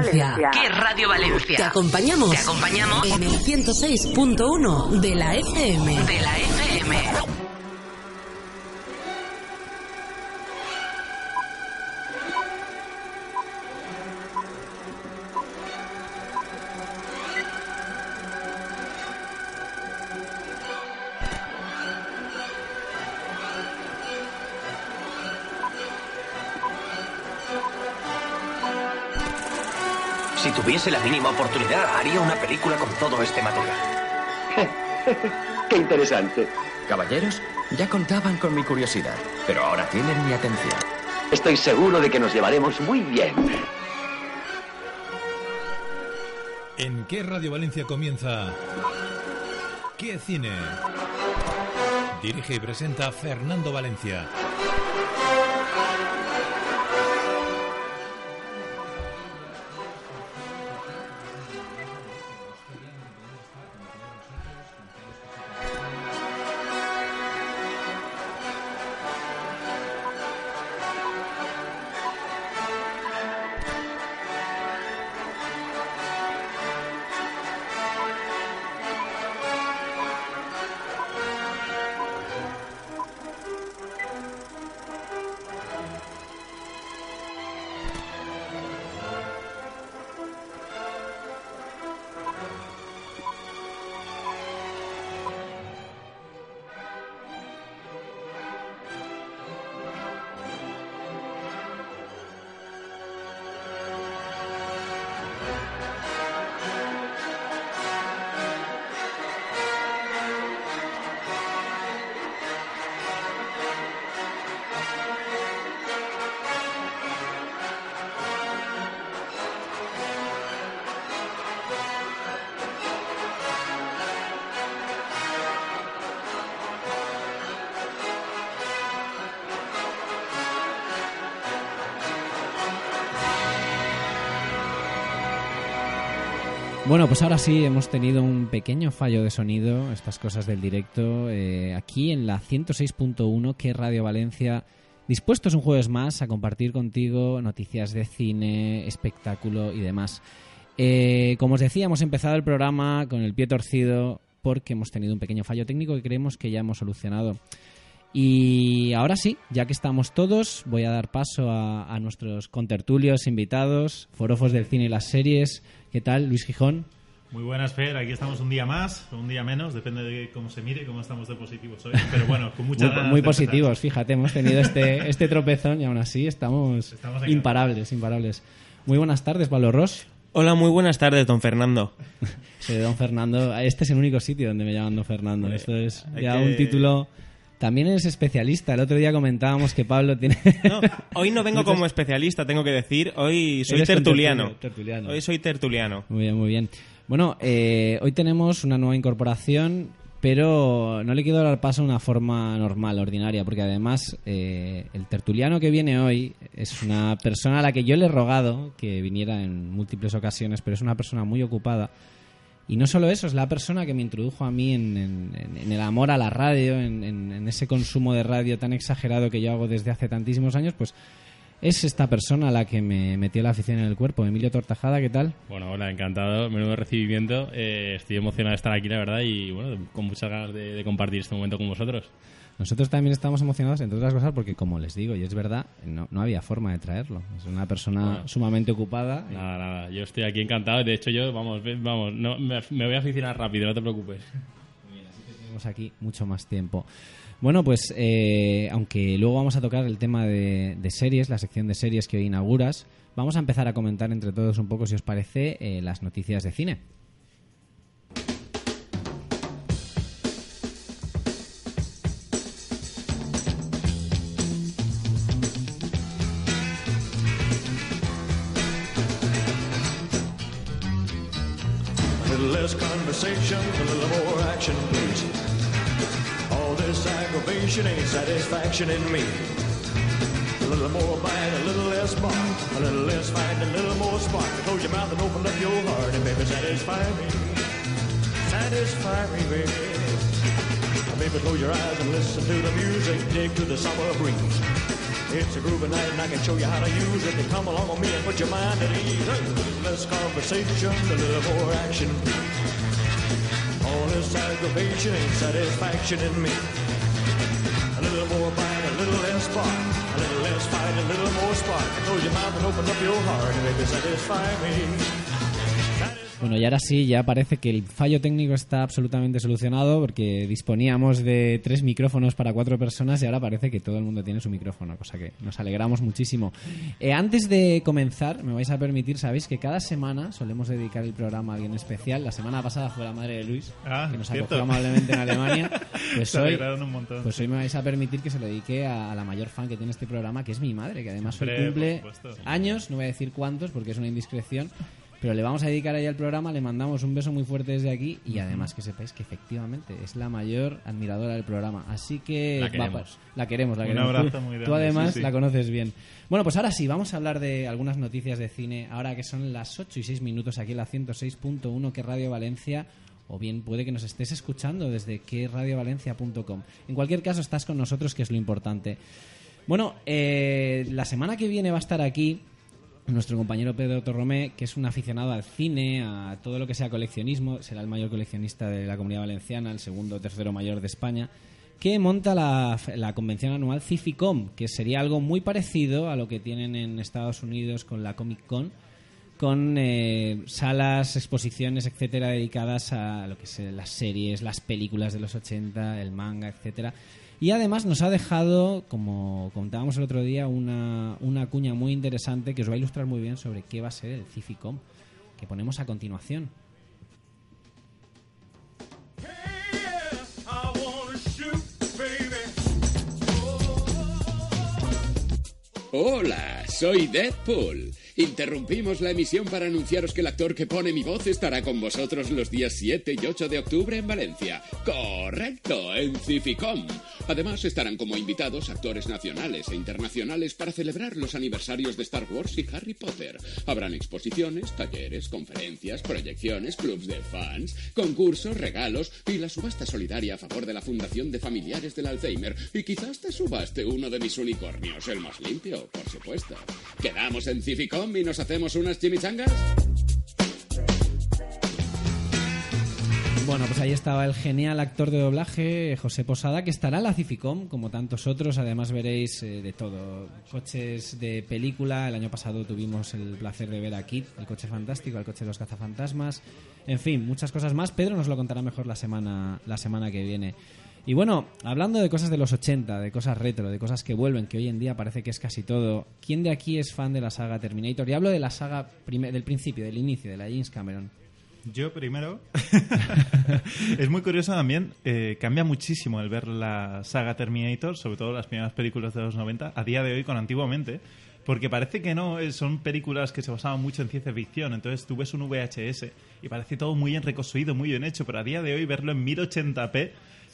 Valencia. ¿Qué Radio Valencia? Te acompañamos. Te acompañamos en el 106.1 de la FM. de la FM. Tuviese la mínima oportunidad, haría una película con todo este material. Qué interesante. Caballeros, ya contaban con mi curiosidad, pero ahora tienen mi atención. Estoy seguro de que nos llevaremos muy bien. ¿En qué Radio Valencia comienza? ¿Qué cine? Dirige y presenta Fernando Valencia. Bueno, pues ahora sí, hemos tenido un pequeño fallo de sonido, estas cosas del directo, eh, aquí en la 106.1, que es Radio Valencia, dispuestos un jueves más a compartir contigo noticias de cine, espectáculo y demás. Eh, como os decía, hemos empezado el programa con el pie torcido porque hemos tenido un pequeño fallo técnico que creemos que ya hemos solucionado. Y ahora sí, ya que estamos todos, voy a dar paso a, a nuestros contertulios, invitados, forofos del cine y las series. ¿Qué tal, Luis Gijón? Muy buenas, Fer. Aquí estamos un día más, un día menos, depende de cómo se mire, cómo estamos de positivos hoy. Pero bueno, con muchas Muy, ganas muy positivos, empezar. fíjate, hemos tenido este, este tropezón y aún así estamos, Estamos imparables, imparables. Muy buenas tardes, Pablo Ross. Hola, muy buenas tardes, don Fernando. Soy don Fernando. Este es el único sitio donde me llaman don Fernando. Esto es ya que- un título. También eres especialista. El otro día comentábamos que Pablo tiene. No, hoy no vengo como especialista, tengo que decir. Hoy soy tertuliano. Hoy soy tertuliano. Muy bien, muy bien. Bueno, eh, hoy tenemos una nueva incorporación, pero no le quiero dar paso de una forma normal, ordinaria, porque además eh, el tertuliano que viene hoy es una persona a la que yo le he rogado que viniera en múltiples ocasiones, pero es una persona muy ocupada. Y no solo eso, es la persona que me introdujo a mí en, el amor a la radio, en, ese consumo de radio tan exagerado que yo hago desde hace tantísimos años, pues es esta persona la que me metió la afición en el cuerpo. Emilio Tortajada, ¿qué tal? Bueno, hola, encantado, menudo recibimiento. Eh, estoy emocionado de estar aquí, la verdad, y bueno, con muchas ganas de compartir este momento con vosotros. Nosotros también estamos emocionados, entre otras cosas, porque como les digo, y es verdad, no, no había forma de traerlo. Es una persona Bueno. sumamente ocupada. Nada, nada, yo estoy aquí encantado. De hecho, yo, vamos, vamos, no, me, me voy a aficionar rápido, no te preocupes. Tenemos aquí mucho más tiempo. Bueno, pues eh, aunque luego vamos a tocar el tema de, de series, la sección de series que hoy inauguras, vamos a empezar a comentar entre todos un poco, si os parece, eh, las noticias de cine. Conversation, a little more action, please. All this aggravation ain't satisfaction in me. A little more bite, a little less bark, a little less fight, a little more spark. Close your mouth and open up your heart, and baby, satisfy me. Satisfy me, baby. Baby, close your eyes and listen to the music, dig to the summer breeze. It's a groovy night and I can show you how to use it. Come along with me and put your mind at ease. Little less conversation, a little more action, please. Aggravation ain't satisfaction in me. A little more bite, a little less spark. A little less fight, a little more spark. Close your mouth and open up your heart and baby, satisfy me. Bueno, y ahora sí, ya parece que el fallo técnico está absolutamente solucionado porque disponíamos de tres micrófonos para cuatro personas y ahora parece que todo el mundo tiene su micrófono, cosa que nos alegramos muchísimo. Eh, antes de comenzar, me vais a permitir, sabéis que cada semana solemos dedicar el programa a alguien especial. La semana pasada fue la madre de Luis, Ah, que nos acogió amablemente en Alemania. Pues hoy, un pues hoy me vais a permitir que se lo dedique a, a la mayor fan que tiene este programa, que es mi madre, que además hoy Hombre, cumple años, no voy a decir cuántos porque es una indiscreción, pero le vamos a dedicar ahí al programa, le mandamos un beso muy fuerte desde aquí y además que sepáis que efectivamente es la mayor admiradora del programa. Así que La queremos. la queremos, la Un queremos. abrazo Tú- muy Tú, grande, además sí, sí. la conoces bien. Bueno, pues ahora sí, vamos a hablar de algunas noticias de cine, ahora que son las 8 y 6 minutos aquí en la 106.1 que Radio Valencia o bien puede que nos estés escuchando desde que radiovalencia.com. En cualquier caso, estás con nosotros, que es lo importante. Bueno, eh, la semana que viene va a estar aquí nuestro compañero Pedro Torromé, que es un aficionado al cine, a todo lo que sea coleccionismo, será el mayor coleccionista de la comunidad valenciana, el segundo o tercero mayor de España, que monta la, la convención anual Cificom, que sería algo muy parecido a lo que tienen en Estados Unidos con la Comic Con, con eh, salas, exposiciones, etcétera, dedicadas a lo que son las series, las películas de los 80, el manga, etcétera. Y además nos ha dejado, como contábamos el otro día, una, una cuña muy interesante que os va a ilustrar muy bien sobre qué va a ser el Cificom, que ponemos a continuación. Hola, soy Deadpool. Interrumpimos la emisión para anunciaros que el actor que pone mi voz estará con vosotros los días 7 y 8 de octubre en Valencia. Correcto, en Cificom. Además estarán como invitados actores nacionales e internacionales para celebrar los aniversarios de Star Wars y Harry Potter. Habrán exposiciones, talleres, conferencias, proyecciones, clubs de fans, concursos, regalos y la subasta solidaria a favor de la Fundación de Familiares del Alzheimer. Y quizás te subaste uno de mis unicornios, el más limpio, por supuesto. ¿Quedamos en Cificom y nos hacemos unas chimichangas? Bueno, pues ahí estaba el genial actor de doblaje José Posada, que estará en la Cificom, como tantos otros. Además veréis eh, de todo. Coches de película. El año pasado tuvimos el placer de ver a Kit, el coche fantástico, el coche de los cazafantasmas. En fin, muchas cosas más. Pedro nos lo contará mejor la semana, la semana que viene. Y bueno, hablando de cosas de los 80, de cosas retro, de cosas que vuelven, que hoy en día parece que es casi todo. ¿Quién de aquí es fan de la saga Terminator? Y hablo de la saga del principio, del inicio, de la James Cameron. Yo primero. es muy curioso también, eh, cambia muchísimo el ver la saga Terminator, sobre todo las primeras películas de los 90, a día de hoy con antiguamente. Porque parece que no, eh, son películas que se basaban mucho en ciencia ficción. Entonces tú ves un VHS y parece todo muy bien reconstruido, muy bien hecho. Pero a día de hoy verlo en 1080p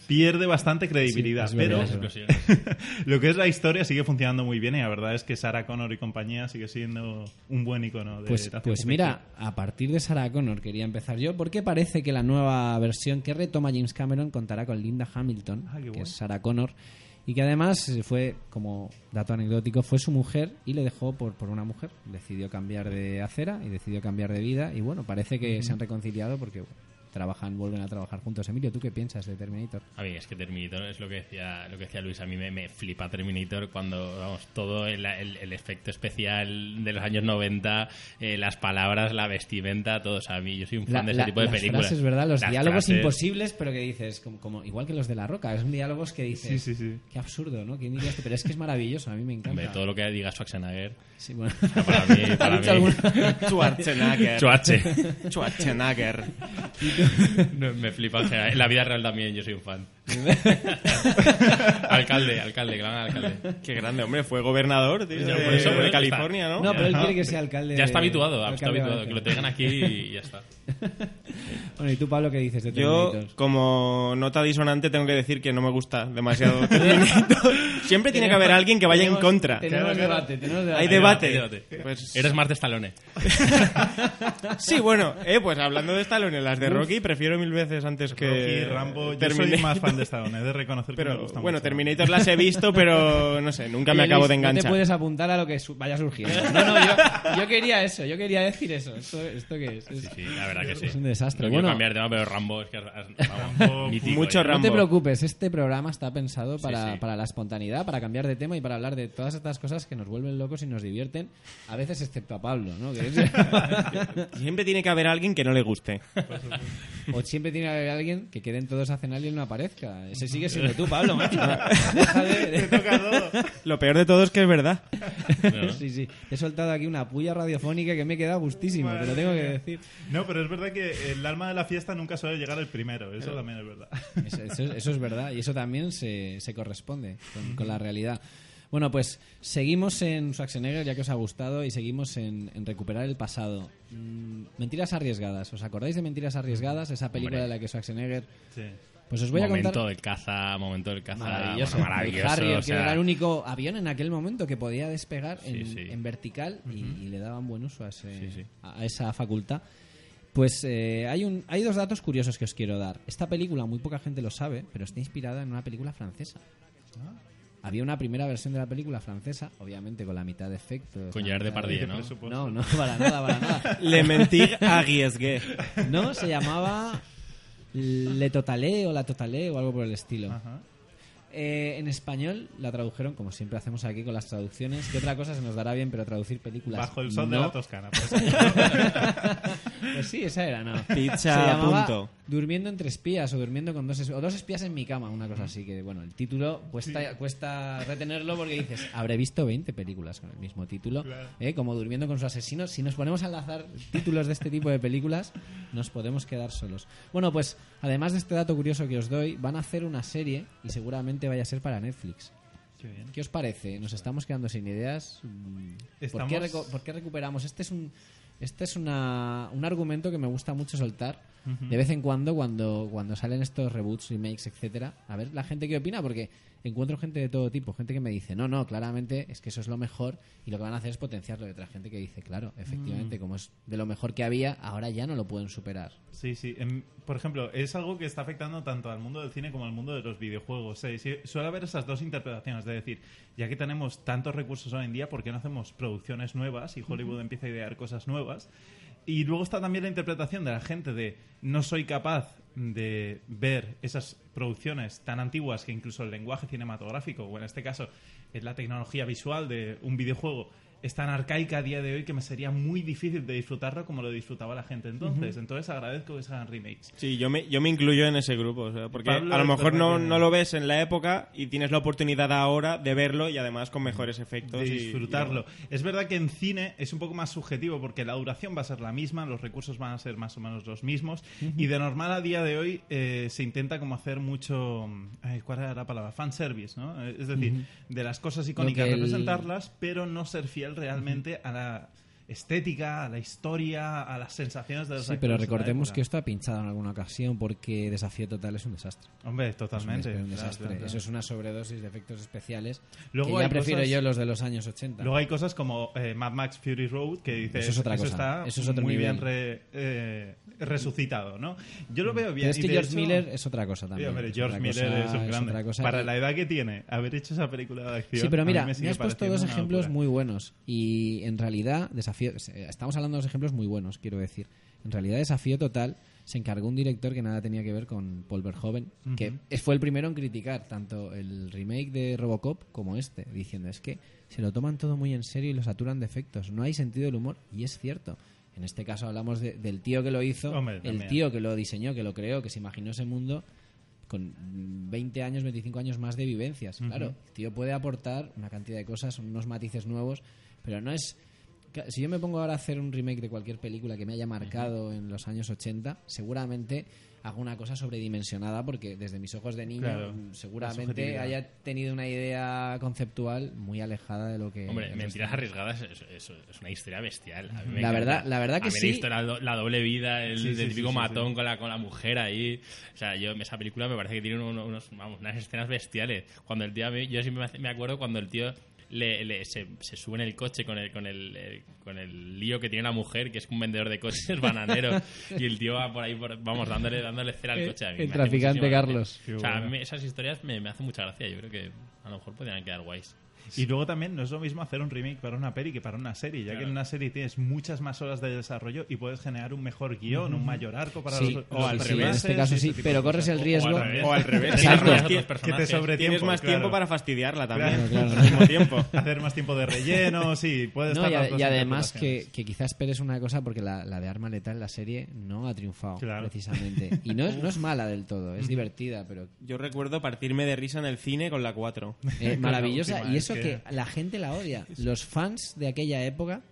pierde bastante credibilidad. Sí, pero lo que es la historia sigue funcionando muy bien y la verdad es que Sarah Connor y compañía sigue siendo un buen icono de Pues, pues mira, a partir de Sarah Connor quería empezar yo, porque parece que la nueva versión que retoma James Cameron contará con Linda Hamilton, Ah, que es Sarah Connor, Y que además fue, como dato anecdótico, fue su mujer y le dejó por, por una mujer. Decidió cambiar de acera y decidió cambiar de vida. Y bueno, parece que se han reconciliado porque bueno, trabajan, vuelven a trabajar juntos. Emilio, ¿tú qué piensas de Terminator? A mí es que Terminator es lo que decía lo que decía Luis. A mí me, me flipa Terminator cuando, vamos, todo el, el- el efecto especial de los años 90, eh, las palabras, la vestimenta, todo. O sea, a mí yo soy un fan La- de ese la- tipo de las películas. frases, ¿verdad? Los Las diálogos frases. imposibles, pero que dices, como, como- igual que los de La Roca. Son diálogos que dices, Sí, sí, sí. qué absurdo, ¿no? ¿Quién diría esto? Pero es que es maravilloso, a mí me encanta. Hombre, todo lo que diga Schwarzenegger. Sí, bueno. Para mí, ¿Ha para mí. Schwarzenegger. Schwarze. Schwarzenegger. No, me flipa. en la vida real también yo soy un fan. alcalde, alcalde, gran alcalde. Qué grande, hombre. Fue gobernador tío, de, por eso, de California, ¿no? No, pero él quiere que sea alcalde. Ya está habituado, está alcalde de habituado. Que lo traigan aquí y ya está. Bueno, ¿y tú, Pablo, qué dices de Yo, como nota disonante, tengo que decir que no me gusta demasiado Terminator. Siempre tiene que haber alguien que vaya en contra. Tenemos debate, tenemos debate. Hay debate. Hay debate. Pues- Eres más de Stallone. Sí, bueno, eh, pues hablando de Stallone, las de Rocky prefiero mil veces antes que Rocky, Rambo, yo soy más fan de Stallone, he de reconocer que me Pero gusta bueno, mucho. Terminator las he visto, pero no sé, nunca me acabo Luis, de No te enganchar. puedes apuntar a lo que su- vaya surgiendo. No, no, yo, yo quería eso, yo quería decir eso. ¿Esto, esto qué es? Es- Sí, la verdad que sí. Es un desastre. No quiero Bueno. cambiar de tema, pero Rambo es que mítico, Mucho ¿eh? No te Rambo. preocupes, este programa está pensado para, sí. para la espontaneidad, para cambiar de tema y para hablar de todas estas cosas que nos vuelven locos y nos divierten, a veces excepto a Pablo, ¿no? Siempre tiene que haber alguien que no le guste. o siempre tiene que haber alguien que queden todos a cenar y él no aparezca. Ese sigue siendo tú, Pablo, macho. Lo peor de todo es que es verdad. ¿no? Sí, sí. He soltado aquí una puya radiofónica que me he quedado gustísimo, te lo tengo que decir. No, pero es verdad que el alma de la fiesta nunca suele llegar el primero, eso también es verdad. Eso, eso- eso es verdad y eso también se, se corresponde con, con la realidad. Bueno, pues seguimos en Schwarzenegger, ya que os ha gustado, y seguimos en, en recuperar el pasado. Mm, Mentiras arriesgadas. ¿Os acordáis de Mentiras arriesgadas? Esa película Hombre. de la que Schwarzenegger... Sí. Pues os voy a momento contar... del caza, momento del caza. Maravilloso, bueno, maravilloso. El Harrier, o que era el único avión en aquel momento que podía despegar Sí, en, sí. en vertical y, y le daban buen uso a, ese- Sí, sí. a esa facultad. Pues eh, hay, un, hay dos datos curiosos que os quiero dar. Esta película, muy poca gente lo sabe, pero está inspirada en una película francesa. Había una primera versión de la película francesa, obviamente con la mitad de efectos. Con Gerard Depardieu, de- ¿no? No, no, para nada, para nada. Le mentir arriesgué. No, se llamaba Le Totalé o La Totalé o algo por el estilo. Ajá. Eh, en español la tradujeron, como siempre hacemos aquí con las traducciones, que otra cosa se nos dará bien, pero traducir películas. Bajo el sol de la Toscana. pues. Pues sí, esa era, ¿no? Pizza, Se llamaba punto. Durmiendo entre espías o durmiendo con dos, es- o dos espías en mi cama, una cosa así que, bueno, el título cuesta, cuesta retenerlo porque dices, habré visto 20 películas con el mismo título, Claro. ¿eh? como Durmiendo con su asesino. Si nos ponemos a enlazar títulos de este tipo de películas, nos podemos quedar solos. Bueno, pues además de este dato curioso que os doy, van a hacer una serie y seguramente vaya a ser para Netflix. Qué bien. ¿Qué os parece? ¿Nos estamos quedando sin ideas? Mm, ¿Por, qué, por recuperamos? Este es un este es una, un argumento que me gusta mucho soltar de vez en cuando cuando cuando salen estos reboots, remakes, etcétera. A ver la gente qué opina porque encuentro gente de todo tipo, gente que me dice, "No, no, claramente es que eso es lo mejor" y lo que van a hacer es potenciarlo. Y otra gente que dice, "Claro, efectivamente, como es de lo mejor que había, ahora ya no lo pueden superar." Sí, sí. Em, por ejemplo, es algo que está afectando tanto al mundo del cine como al mundo de los videojuegos. Eh, suele haber esas dos interpretaciones, de decir, ya que tenemos tantos recursos hoy en día, ¿por qué no hacemos producciones nuevas y Hollywood empieza a idear cosas nuevas? Y luego está también la interpretación de la gente de no soy capaz de ver esas producciones tan antiguas que incluso el lenguaje cinematográfico, o en este caso es la tecnología visual de un videojuego, es tan arcaica a día de hoy que me sería muy difícil de disfrutarlo como lo disfrutaba la gente entonces. Ujú. Entonces agradezco que se hagan remakes. Sí, yo me, yo me incluyo en ese grupo, o sea, porque Pablo, a lo mejor no, no lo ves en la época y tienes la oportunidad ahora de verlo y además con mejores efectos. de y- disfrutarlo. Es verdad que en cine es un poco más subjetivo porque la duración va a ser la misma, los recursos van a ser más o menos los mismos y de normal a día de hoy eh, se intenta como hacer mucho, ay, ¿cuál era la palabra? Fanservice, ¿no? Eh, Es decir, Ujú. de las cosas icónicas el- representarlas, pero no ser fiel realmente a la estética, a la historia, a las sensaciones de los Sí, pero recordemos que esto ha pinchado en alguna ocasión porque Desafío Total es un desastre. Hombre, totalmente. Es un, desastre. claro. Eso es una sobredosis de efectos especiales. Luego que ya prefiero cosas- yo los de los años 80. Luego hay cosas como eh, Mad Max Fury Road que dices Eso es otra cosa. está Eso es otro muy nivel. bien re- eh, resucitado, ¿no? Yo lo veo bien. Pero es que George hecho- Miller es otra cosa también. George Miller cosa- es un grande. cosa. Para la edad que tiene, haber hecho esa película de acción. Sí, pero mira, me, sigue has puesto dos ejemplos locura. muy buenos. Y en realidad, desafío. Estamos hablando de dos ejemplos muy buenos, quiero decir. En realidad, Desafío Total se encargó un director que nada tenía que ver con Paul Verhoeven, que fue el primero en criticar tanto el remake de Robocop como este, diciendo es que se lo toman todo muy en serio y lo saturan de efectos. No hay sentido del humor, y es cierto. En este caso hablamos de- del tío que lo hizo, Hombre, el tío que lo diseñó, que lo creó, que se imaginó ese mundo con 20 años, 25 años más de vivencias. Claro, el tío puede aportar una cantidad de cosas, unos matices nuevos, pero no es... Si yo me pongo ahora a hacer un remake de cualquier película que me haya marcado en los años 80, seguramente hago una cosa sobredimensionada porque desde mis ojos de niño Claro, seguramente haya tenido una idea conceptual muy alejada de lo que... Hombre, Mentiras Arriesgadas es, es- es una historia bestial. A mí La verdad- la verdad que Haber sí. visto la, do- la doble vida, el, Sí, sí, sí, típico sí, matón sí. Con, la, con la mujer ahí. O sea, yo esa película me parece que tiene uno- unos, vamos, unas escenas bestiales. Cuando el tío, a mí- yo siempre me acuerdo cuando el tío le, le- se, se sube en el coche con el, con el, el- con el lío que tiene la mujer, que es un vendedor de coches bananero, y el tío va por ahí, por- vamos, dándole, dándole cera al El- coche. A mí el traficante. Carlos. Qué O sea, a bueno. mí esas historias me, me hacen mucha gracia. Yo creo que a lo mejor podrían quedar guays. Y luego también no es lo mismo hacer un remake para una peli que para una serie, ya que en una serie tienes muchas más horas de desarrollo y puedes generar un mejor guion, un mayor arco para Sí, los, o los al revés, en este caso sí, pero corres el riesgo- O al revés. O al revés. Que- te sobre Tienes más claro. tiempo para fastidiarla también. Claro, claro. Al mismo tiempo. Hacer más tiempo de relleno, sí, puedes No, estar y, además que, que quizás esperes una cosa porque la, la de Arma Letal, la serie, no ha triunfado Claro. precisamente. Y no es, no es mala del todo, es divertida, pero Yo recuerdo partirme de risa en el cine con la 4. eh, maravillosa. y es eso que- que... la gente la odia. Los fans de aquella época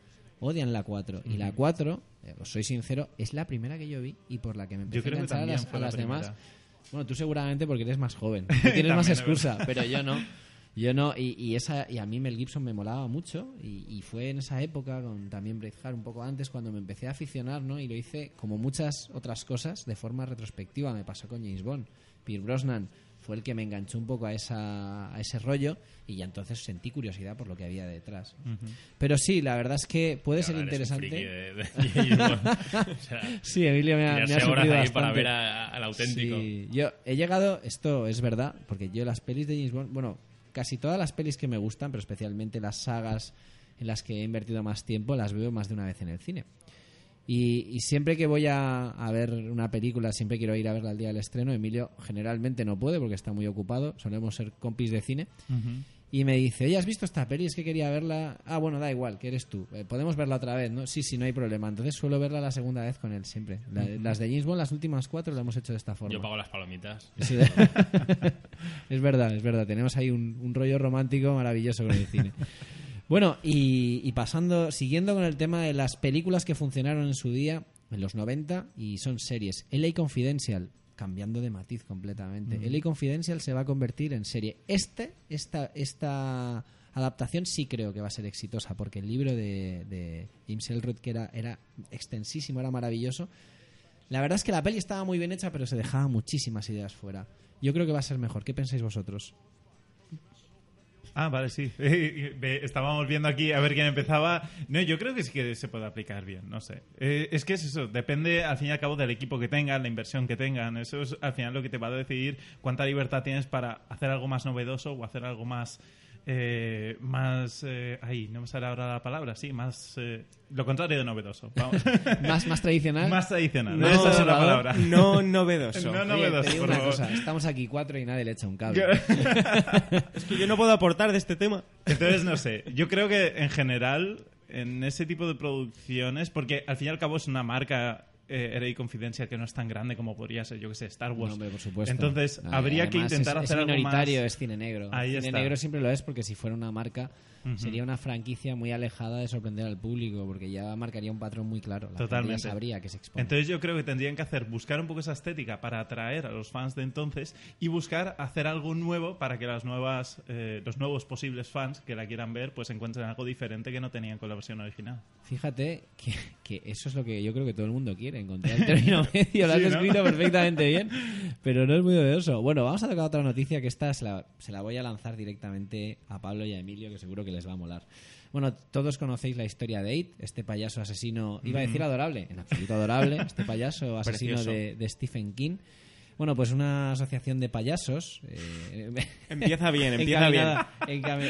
odian la 4. Y la 4, eh, os soy sincero, es la primera que yo vi y por la que me empecé Yo creo a enganchar a las, a demás. Bueno, tú seguramente porque eres más joven. Tú tienes más excusa, pero yo no. Yo no, y, y esa, y a mí Mel Gibson me molaba mucho, y, y fue en esa época, con también Braveheart un poco antes, cuando me empecé a aficionar, ¿no? Y lo hice, como muchas otras cosas, de forma retrospectiva. Me pasó con James Bond. Pierre Brosnan fue el que me enganchó un poco a, esa, a ese rollo, y ya entonces sentí curiosidad por lo que había detrás. Pero sí, la verdad es que puede ser interesante. de-. O sea, Sí, Emilio me ha, me ha horas ahí para ver a- al auténtico. Sí, yo he llegado, esto es verdad, porque yo las pelis de James Bond, bueno, casi todas las pelis que me gustan, pero especialmente las sagas en las que he invertido más tiempo, las veo más de una vez en el cine. Y, y siempre que voy a, a ver una película, siempre quiero ir a verla al día del estreno. Emilio generalmente no puede porque está muy ocupado, solemos ser compis de cine. Y me dice, oye, ¿has visto esta peli? Es que quería verla. Ah, bueno, da igual, que eres tú. Eh, podemos verla otra vez, ¿no? Sí, sí, no hay problema. Entonces suelo verla la segunda vez con él siempre. La-. Las de James Bond, las últimas cuatro, lo hemos hecho de esta forma. Yo pago las palomitas. Sí. es verdad, es verdad. Tenemos ahí un, un rollo romántico maravilloso con el cine. Bueno, y, y pasando, siguiendo con el tema de las películas que funcionaron en su día, en los 90, y son series. LA Confidential, cambiando de matiz completamente. Ujú. LA Confidential se va a convertir en serie. Este, esta, esta adaptación sí creo que va a ser exitosa, porque el libro de, de James Elrod, que era, era extensísimo, era maravilloso, la verdad es que la peli estaba muy bien hecha, pero se dejaba muchísimas ideas fuera. Yo creo que va a ser mejor. ¿Qué pensáis vosotros? Ah, vale, sí. Estábamos viendo aquí a ver quién empezaba. No, yo creo que sí que se puede aplicar bien, no sé. Eh, es que es eso, depende al fin y al cabo del equipo que tengan, la inversión que tengan. Eso es al final lo que te va a decidir cuánta libertad tienes para hacer algo más novedoso o hacer algo más... eh, más... eh, ahí, no me sale ahora la palabra, sí, más... eh, lo contrario de novedoso. Vamos. ¿Más, más tradicional? Más tradicional, No esa es la palabra. no novedoso. No Oye, novedoso, te digo por una favor. cosa. Estamos aquí cuatro y nadie le echa un cable. Es que yo no puedo aportar de este tema. Entonces, no sé. Yo creo que en general, en ese tipo de producciones, porque al fin y al cabo es una marca eh, Heredity Confidencial que no es tan grande como podría ser, yo que sé, Star Wars. No, hombre, por supuesto. Entonces, habría que intentar es, hacer es algo minoritario, más... es cine negro. Ahí cine está. negro siempre lo es porque si fuera una marca Sería una franquicia muy alejada de sorprender al público porque ya marcaría un patrón muy claro. La gente Totalmente. ya sabría que se expone. Entonces yo creo que tendrían que hacer buscar un poco esa estética para atraer a los fans de entonces y buscar hacer algo nuevo para que las nuevas eh, los nuevos posibles fans que la quieran ver pues encuentren algo diferente que no tenían con la versión original. Fíjate que, que eso es lo que yo creo que todo el mundo quiere, encontrar el término medio. Lo has Sí, ¿no? descrito perfectamente bien, pero no es muy odioso. Bueno, vamos a tocar otra noticia que esta se la, se la voy a lanzar directamente a Pablo y a Emilio, que seguro que les va a molar. Bueno, todos conocéis la historia de Aid, este payaso asesino, iba a decir adorable, en absoluto adorable, este payaso asesino de, de Stephen King. Bueno, pues una asociación de payasos. eh, Empieza bien, empieza bien.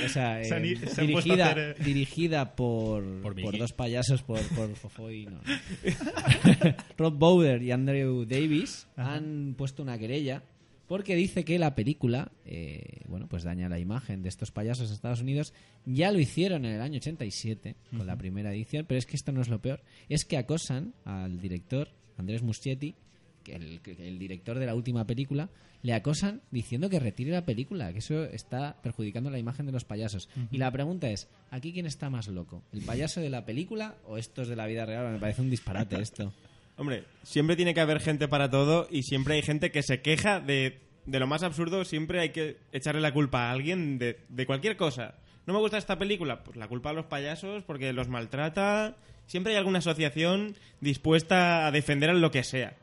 o sea, Se han eh, se han puesto a dirigida, hacer, eh, dirigida por, Por por, dos payasos, por, por Fofoy, no. Rob Bowder y Andrew Davis han puesto una querella porque dice que la película, eh, bueno, pues daña la imagen de estos payasos en Estados Unidos. Ya lo hicieron en el año 87 con la Ujú. primera edición, pero es que esto no es lo peor. Es que acosan al director Andrés Muschietti, que el, el director de la última película, le acosan diciendo que retire la película, que eso está perjudicando la imagen de los payasos. Y la pregunta es, ¿aquí quién está más loco? ¿El payaso de la película o estos de la vida real? Me parece un disparate esto. Hombre, siempre tiene que haber gente para todo y siempre hay gente que se queja de, de lo más absurdo. Siempre hay que echarle la culpa a alguien de, de cualquier cosa. ¿No me gusta esta película? Pues la culpa a los payasos porque los maltrata. Siempre hay alguna asociación dispuesta a defender a lo que sea.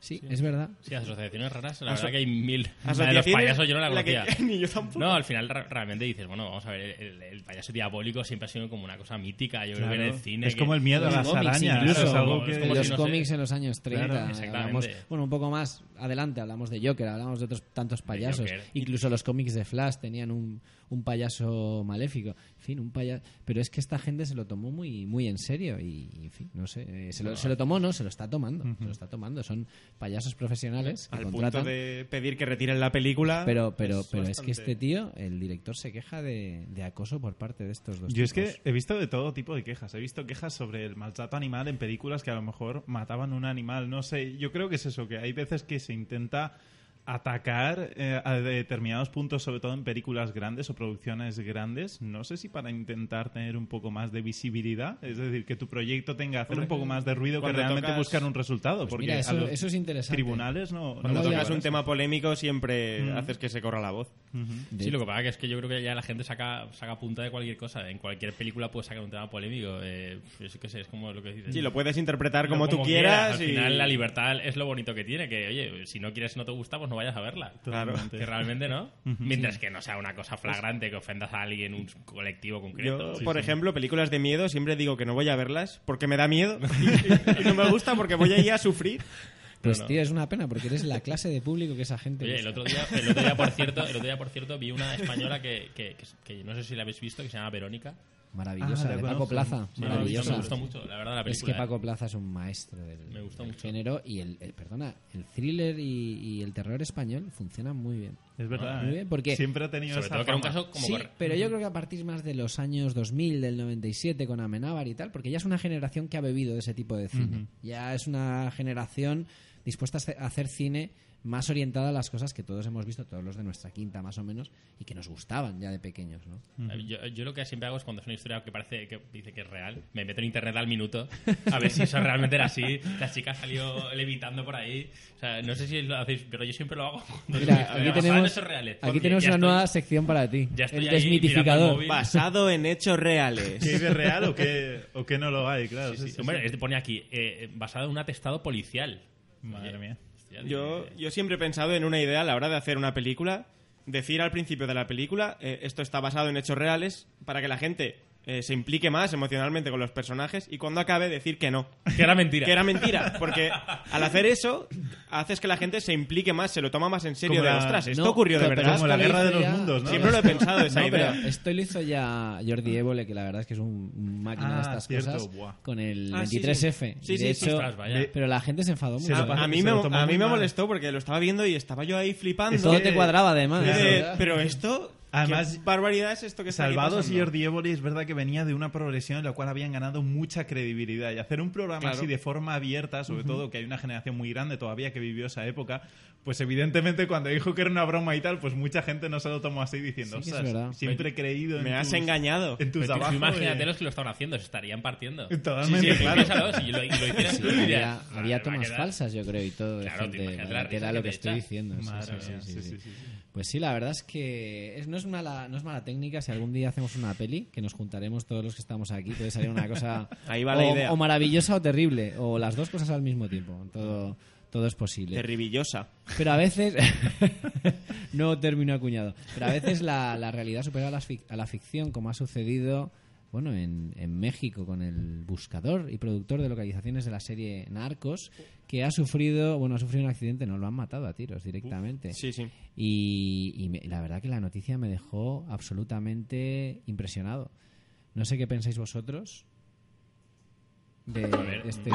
Sí, es verdad. Sí, asociaciones raras, la Aso- verdad que hay mil. La de los payasos yo no la la que- conocía. ni yo tampoco. No, al final realmente dices, bueno, vamos a ver, el, el payaso diabólico siempre ha sido como una cosa mítica. Yo creo que en Claro. el cine. Es que- como el miedo a las cómics, arañas, incluso, es algo como- que- es como los si, no sé, cómics en los años 30. Claro, exactamente. hablamos- bueno, un poco más adelante hablamos de Joker, hablamos de otros tantos payasos. Incluso los cómics de Flash tenían un, un payaso maléfico. En fin, un payaso. Pero es que esta gente se lo tomó muy, muy en serio y, en fin, no sé. eh, se, lo, No. se lo tomó, no, se lo está tomando. Se lo está tomando. Son payasos profesionales que Al contratan. punto de pedir que retiren la película. Pero, pero, es pero es que este tío, el director, se queja de, de acoso por parte de estos dos Yo es que he visto de todo tipo de quejas. He visto quejas sobre el maltrato animal en películas que a lo mejor mataban un animal. No sé, yo creo que es eso, que hay veces que se intenta atacar eh, a determinados puntos, sobre todo en películas grandes o producciones grandes. No sé si para intentar tener un poco más de visibilidad, es decir, que tu proyecto tenga hacer un poco más de ruido que realmente tocas- buscar un resultado. Pues porque mira, a eso- los eso es interesante. Tribunales no. Cuando tocas un tema polémico siempre haces que se corra la voz. Sí, lo que pasa que es que yo creo que ya la gente saca, saca punta de cualquier cosa. En cualquier película puedes sacar un tema polémico. Eh, es que sé, es como lo que dices. Sí, lo puedes interpretar como, Como tú quieras. Al y- final, la libertad es lo bonito que tiene. Que, oye, si no quieres, no te gusta, pues no vayas a verla. Claro. Que realmente no. Mientras que no sea una cosa flagrante, que ofendas a alguien, un colectivo concreto. Yo, por ejemplo, películas de miedo, siempre digo que no voy a verlas porque me da miedo y, y no me gusta porque voy ahí a sufrir. Pues No, no. tío, es una pena porque eres la clase de público que esa gente. Oye, el otro día, el otro día por cierto, el otro día, por cierto, vi una española que, que, que- que no sé si la habéis visto, que se llama Verónica. Maravillosa, Ah, de Paco conozco. Plaza. Sí, me maravillosa. gustó mucho, la verdad, la Es que Paco Plaza es un maestro del, Me gustó del mucho. género y el, el- perdona, el thriller y, y el terror español funcionan muy bien. Es verdad. Muy ¿eh? bien, porque Siempre ha tenido Sobre esa todo que era un caso como sí, corre- pero yo creo que a partir más de los años 2000, del 97 con Amenábar y tal, porque ya es una generación que ha bebido de ese tipo de cine. Ya es una generación dispuesta a hacer cine más orientada a las cosas que todos hemos visto, todos los de nuestra quinta más o menos, y que nos gustaban ya de pequeños, ¿no? Eh, Yo, yo lo que siempre hago es cuando es una historia que parece que dice que es real, me meto en internet al minuto a ver si eso realmente era así. La chica salió levitando por ahí. O sea, no sé si lo hacéis, pero yo siempre lo hago. es Mira, aquí en tenemos, hechos reales. aquí tenemos una estoy- nueva sección para ti. ya estoy el ahí mirando el desmitificador. Basado en hechos reales. ¿Qué de real o qué, o qué no lo hay? Claro. Sí, sí, sí. sí, Hombre, sí. este pone aquí, eh, basado en un atestado policial. Madre Oye, mía. Hostia, Yo, yo siempre he pensado en una idea a la hora de hacer una película, decir al principio de la película, eh, esto está basado en hechos reales, para que la gente eh, se implique más emocionalmente con los personajes y cuando acabe decir que no. Que era mentira. Que era mentira, porque al hacer eso haces que la gente se implique más, se lo toma más en serio Como de, la- ostras, esto No, ocurrió de verdad. Como la guerra de los ya- mundos, ¿no? Siempre lo he pensado esa No, idea. pero esto lo hizo ya Jordi Évole, que la verdad es que es un máquina de Ah, estas cierto, cosas, buah. con el Ah, sí, 23F. sí. Sí, Y de sí, hecho, ostras, pero la gente se enfadó mucho. pasa- A mí, me, a mí me molestó porque lo estaba viendo y estaba yo ahí flipando. Todo te cuadraba además. De, pero esto Además, ¿Qué barbaridad es esto que Salvados y? Jordi Évole es verdad que venía de una progresión en la cual habían ganado mucha credibilidad. Y hacer un programa Claro. así de forma abierta, sobre Ujú. todo que hay una generación muy grande todavía que vivió esa época, pues evidentemente cuando dijo que era una broma y tal, pues mucha gente no se lo tomó así diciendo, Sí que es "Ostras, verdad. siempre he creído en Me has tus- engañado. En tus trabajos. imagínate de- los que lo estaban haciendo, se estarían partiendo. Totalmente. Sí, sí, Claro. piénsalo, si lo, lo hicieran Sí, había, dirías, había "Va a tomas quedar". falsas, yo creo, y todo. Claro, te gente, imaginas la lo te que estoy diciendo. Pues sí, la verdad es que es- no, es mala, no es mala técnica. Si algún día hacemos una peli, que nos juntaremos todos los que estamos aquí, puede salir una cosa Ahí va la o, idea. o maravillosa o terrible, o las dos cosas al mismo tiempo. Todo, todo es posible. Terribillosa. Pero a veces. no término acuñado. Pero a veces la, la realidad supera a la, fic- a la ficción, como ha sucedido. Bueno, en, en México con el buscador y productor de localizaciones de la serie Narcos, que ha sufrido, bueno, ha sufrido un accidente, no lo han matado a tiros directamente. Sí, sí. Y, y me- la verdad que la noticia me dejó absolutamente impresionado. No sé qué pensáis vosotros. De este,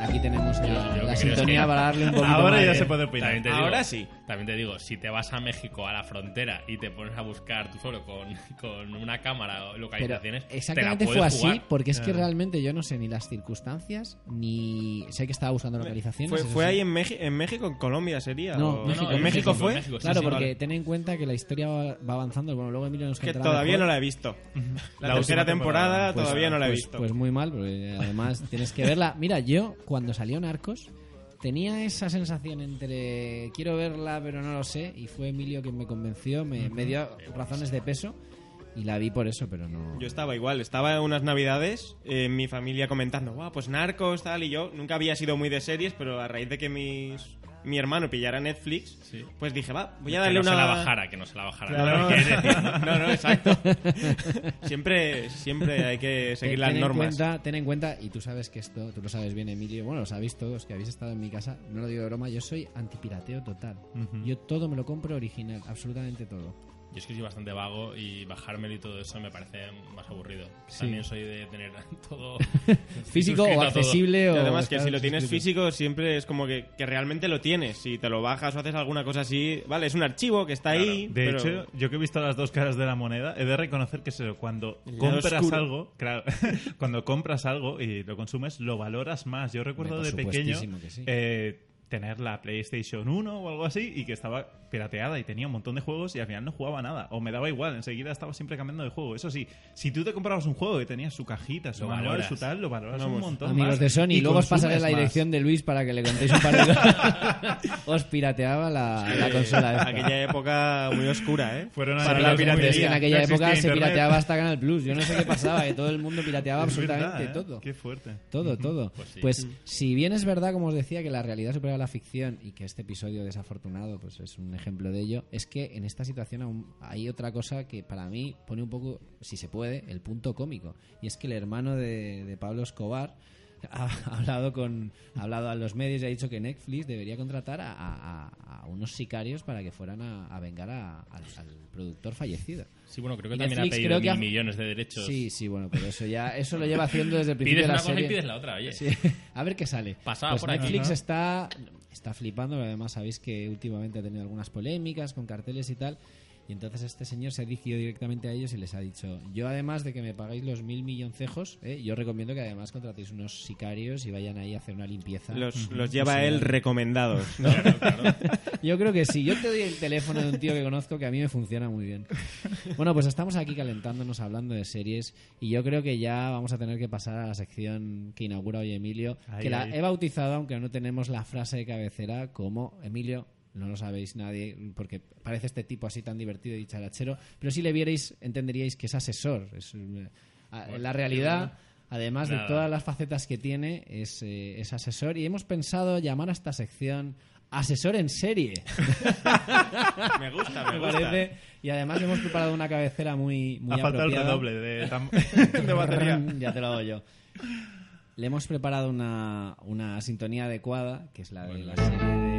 aquí tenemos la sintonía que- para darle un poquito Ahora más ya de- se puede opinar. Digo, Ahora sí. También te digo, si te vas a México a la frontera y te pones a buscar tú solo con, con una cámara o Pero localizaciones, te la exactamente puedes fue así, porque es que realmente yo no sé ni las circunstancias, ni sé que estaba buscando localizaciones. ¿Fue, eso fue sí. ahí en, en México, en Colombia sería? No, ¿O- México, ¿En México fue? México, sí, Claro, sí, porque vale. ten en cuenta que la historia va, va avanzando. Bueno, luego Emilio nos Es que contará todavía mejor. no la he visto. La, La tercera última temporada, temporada, Pues- todavía no la he pues- visto. Pues muy mal, porque además tienes que verla. Mira, yo cuando salió Narcos tenía esa sensación entre quiero verla pero no lo sé y fue Emilio quien me convenció, me, me dio razones de peso y la vi por eso, pero no... Yo estaba igual, estaba en unas navidades, eh, mi familia comentando, guau, pues narcos, tal, y yo nunca había sido muy de series, pero a raíz de que mis, mi hermano pillara Netflix, Sí. pues dije, va, voy a que darle no una... se la bajara, que no se la bajara. Claro. ¿no? No, no, exacto. siempre, siempre hay que seguir Ten- las ten en normas. cuenta, ten en cuenta, y tú sabes que esto, tú lo sabes bien, Emilio, bueno, lo sabéis todos, que habéis estado en mi casa, no lo digo de broma, yo soy antipirateo total. Yo todo me lo compro original, absolutamente todo. Yo es que soy bastante vago y bajármelo y todo eso me parece más aburrido. Sí. También soy de tener todo Físico o suscrito a todo. accesible Y o... además que si lo tienes suscrito. físico siempre es como que, que realmente lo tienes. Si te lo bajas o haces alguna cosa así, vale, es un archivo que está ahí. De pero- hecho, yo que he visto las dos caras de la moneda, he de reconocer que eso, cuando compras oscuro. algo, claro, cuando compras algo y lo consumes, lo valoras más. Yo recuerdo Hombre, de pequeño sí. eh, tener la PlayStation 1 o algo así y que estaba pirateada y tenía un montón de juegos y al final no jugaba nada. O me daba igual, enseguida estaba siempre cambiando de juego. Eso sí, si tú te comprabas un juego que tenía su cajita, su valoras. su tal, lo valoras Vamos, un montón Amigos más. de Sony, y luego os pasaré la más. dirección de Luis para que le contéis un par de cosas. os pirateaba la, la consola esta. Aquella época muy oscura, ¿eh? Fueron Para la piratería. Es que en aquella No época se internet. pirateaba hasta Canal Plus. Yo no sé qué pasaba, que todo el mundo pirateaba Es absolutamente verdad, ¿eh? todo. Qué fuerte. Todo, todo. Pues Pues, sí. si bien es verdad, como os decía, que la realidad supera la ficción y que este episodio desafortunado pues es un ejemplo de ello, es que en esta situación aún hay otra cosa que para mí pone un poco, si se puede, el punto cómico. Y es que el hermano de, de Pablo Escobar ha hablado con ha hablado a los medios y ha dicho que Netflix debería contratar a, a- a- a unos sicarios para que fueran a, a vengar al, al productor fallecido. Sí, bueno, creo que Y también ha Netflix pedido creo que mil ha- millones de derechos. Sí, sí, bueno, pero eso ya eso lo lleva haciendo desde el principio Pides de la una cosa y pides la otra, oye. Sí. A ver qué sale. Pasaba Pues por aquí. Netflix Ajá. está, está flipando, además sabéis que últimamente ha tenido algunas polémicas con carteles y tal. Y entonces este señor se ha dirigido directamente a ellos y les ha dicho, yo además de que me pagáis los mil milloncejos, ¿eh? yo recomiendo que además contratéis unos sicarios y vayan ahí a hacer una limpieza. Los, los lleva Sí, él ¿no? recomendados. Yo creo que sí. Yo te doy el teléfono de un tío que conozco que a mí me funciona muy bien. Bueno, pues estamos aquí calentándonos hablando de series y yo creo que ya vamos a tener que pasar a la sección que inaugura hoy Emilio, Ahí, que la ahí. he bautizado, aunque no tenemos la frase de cabecera, como Emilio. No lo sabéis nadie, porque parece este tipo así tan divertido y charachero, pero si le vierais entenderíais que es asesor. Es, eh, Bueno, la realidad, además de todas las facetas que tiene, es, eh, es asesor y hemos pensado llamar a esta sección Asesor en serie. me gusta, me gusta. Y además hemos preparado una cabecera muy, muy Ha faltado el apropiada. redoble de, de batería. ya te lo hago yo. Le hemos preparado una, una sintonía adecuada, que es la de la serie abogado